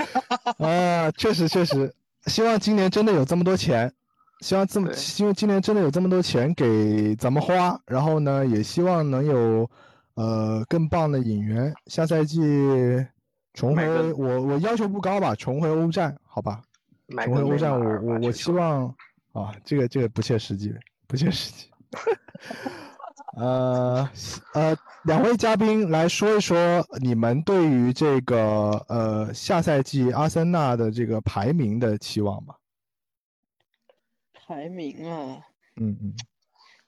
*laughs* 啊，确实确实，希望今年真的有这么多钱，希望这么希望今年真的有这么多钱给咱们花，然后呢，也希望能有呃更棒的引援，下赛季重回我我要求不高吧，重回欧战，好吧，重回欧战，我我我希望啊，这个这个不切实际，不切实际。呃呃，两位嘉宾来说一说你们对于这个呃下赛季阿森纳的这个排名的期望吧。排名啊，嗯嗯，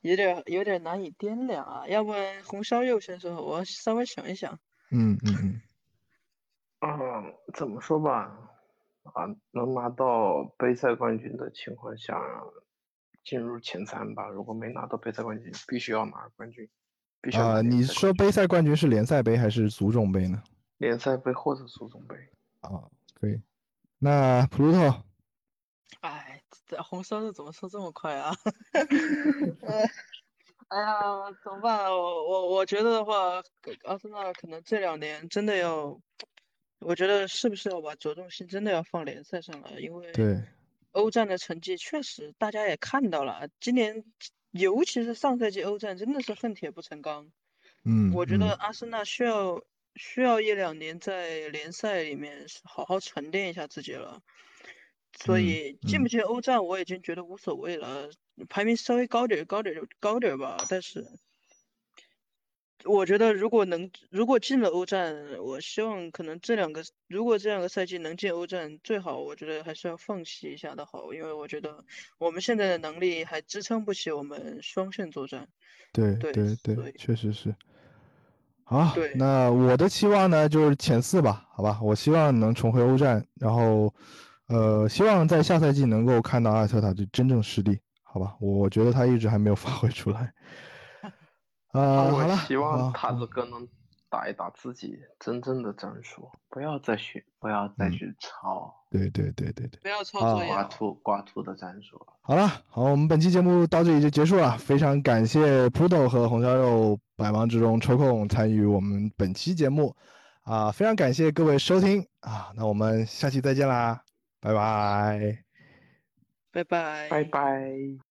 有点有点难以掂量啊。要不然红烧肉先说，我稍微想一想。嗯嗯嗯。嗯，怎么说吧，啊，能拿到杯赛冠军的情况下。进入前三吧，如果没拿到杯赛冠军，必须要拿冠军。必须啊，你说杯赛冠军是联赛杯还是足总杯呢？联赛杯或者足总杯。啊，可以。那普鲁特。哎，这红烧肉怎么说这么快啊？*laughs* *laughs* 哎呀，怎么办？我我我觉得的话，阿森纳可能这两年真的要，我觉得是不是要把着重心真的要放联赛上了？因为对。欧战的成绩确实，大家也看到了。今年，尤其是上赛季欧战，真的是恨铁不成钢。嗯，我觉得阿森纳需要需要一两年在联赛里面好好沉淀一下自己了。所以进不进欧战，我已经觉得无所谓了。排名稍微高点，高点就高点吧。但是。我觉得如果能，如果进了欧战，我希望可能这两个，如果这两个赛季能进欧战，最好我觉得还是要放弃一下的好，因为我觉得我们现在的能力还支撑不起我们双线作战。对对对，确实是。好，那我的期望呢就是前四吧，好吧，我希望能重回欧战，然后，呃，希望在下赛季能够看到阿尔特塔的真正实力，好吧，我觉得他一直还没有发挥出来。啊，好了，希望塔子哥能打一打自己真正的战术，不要再学，不要再去抄。对对对对对，不要抄作业。挂图挂图的战术。好了，好，我们本期节目到这里就结束了。非常感谢 Pudo 和红烧肉百忙之中抽空参与我们本期节目，啊，非常感谢各位收听啊，那我们下期再见啦，拜拜，拜拜，拜拜。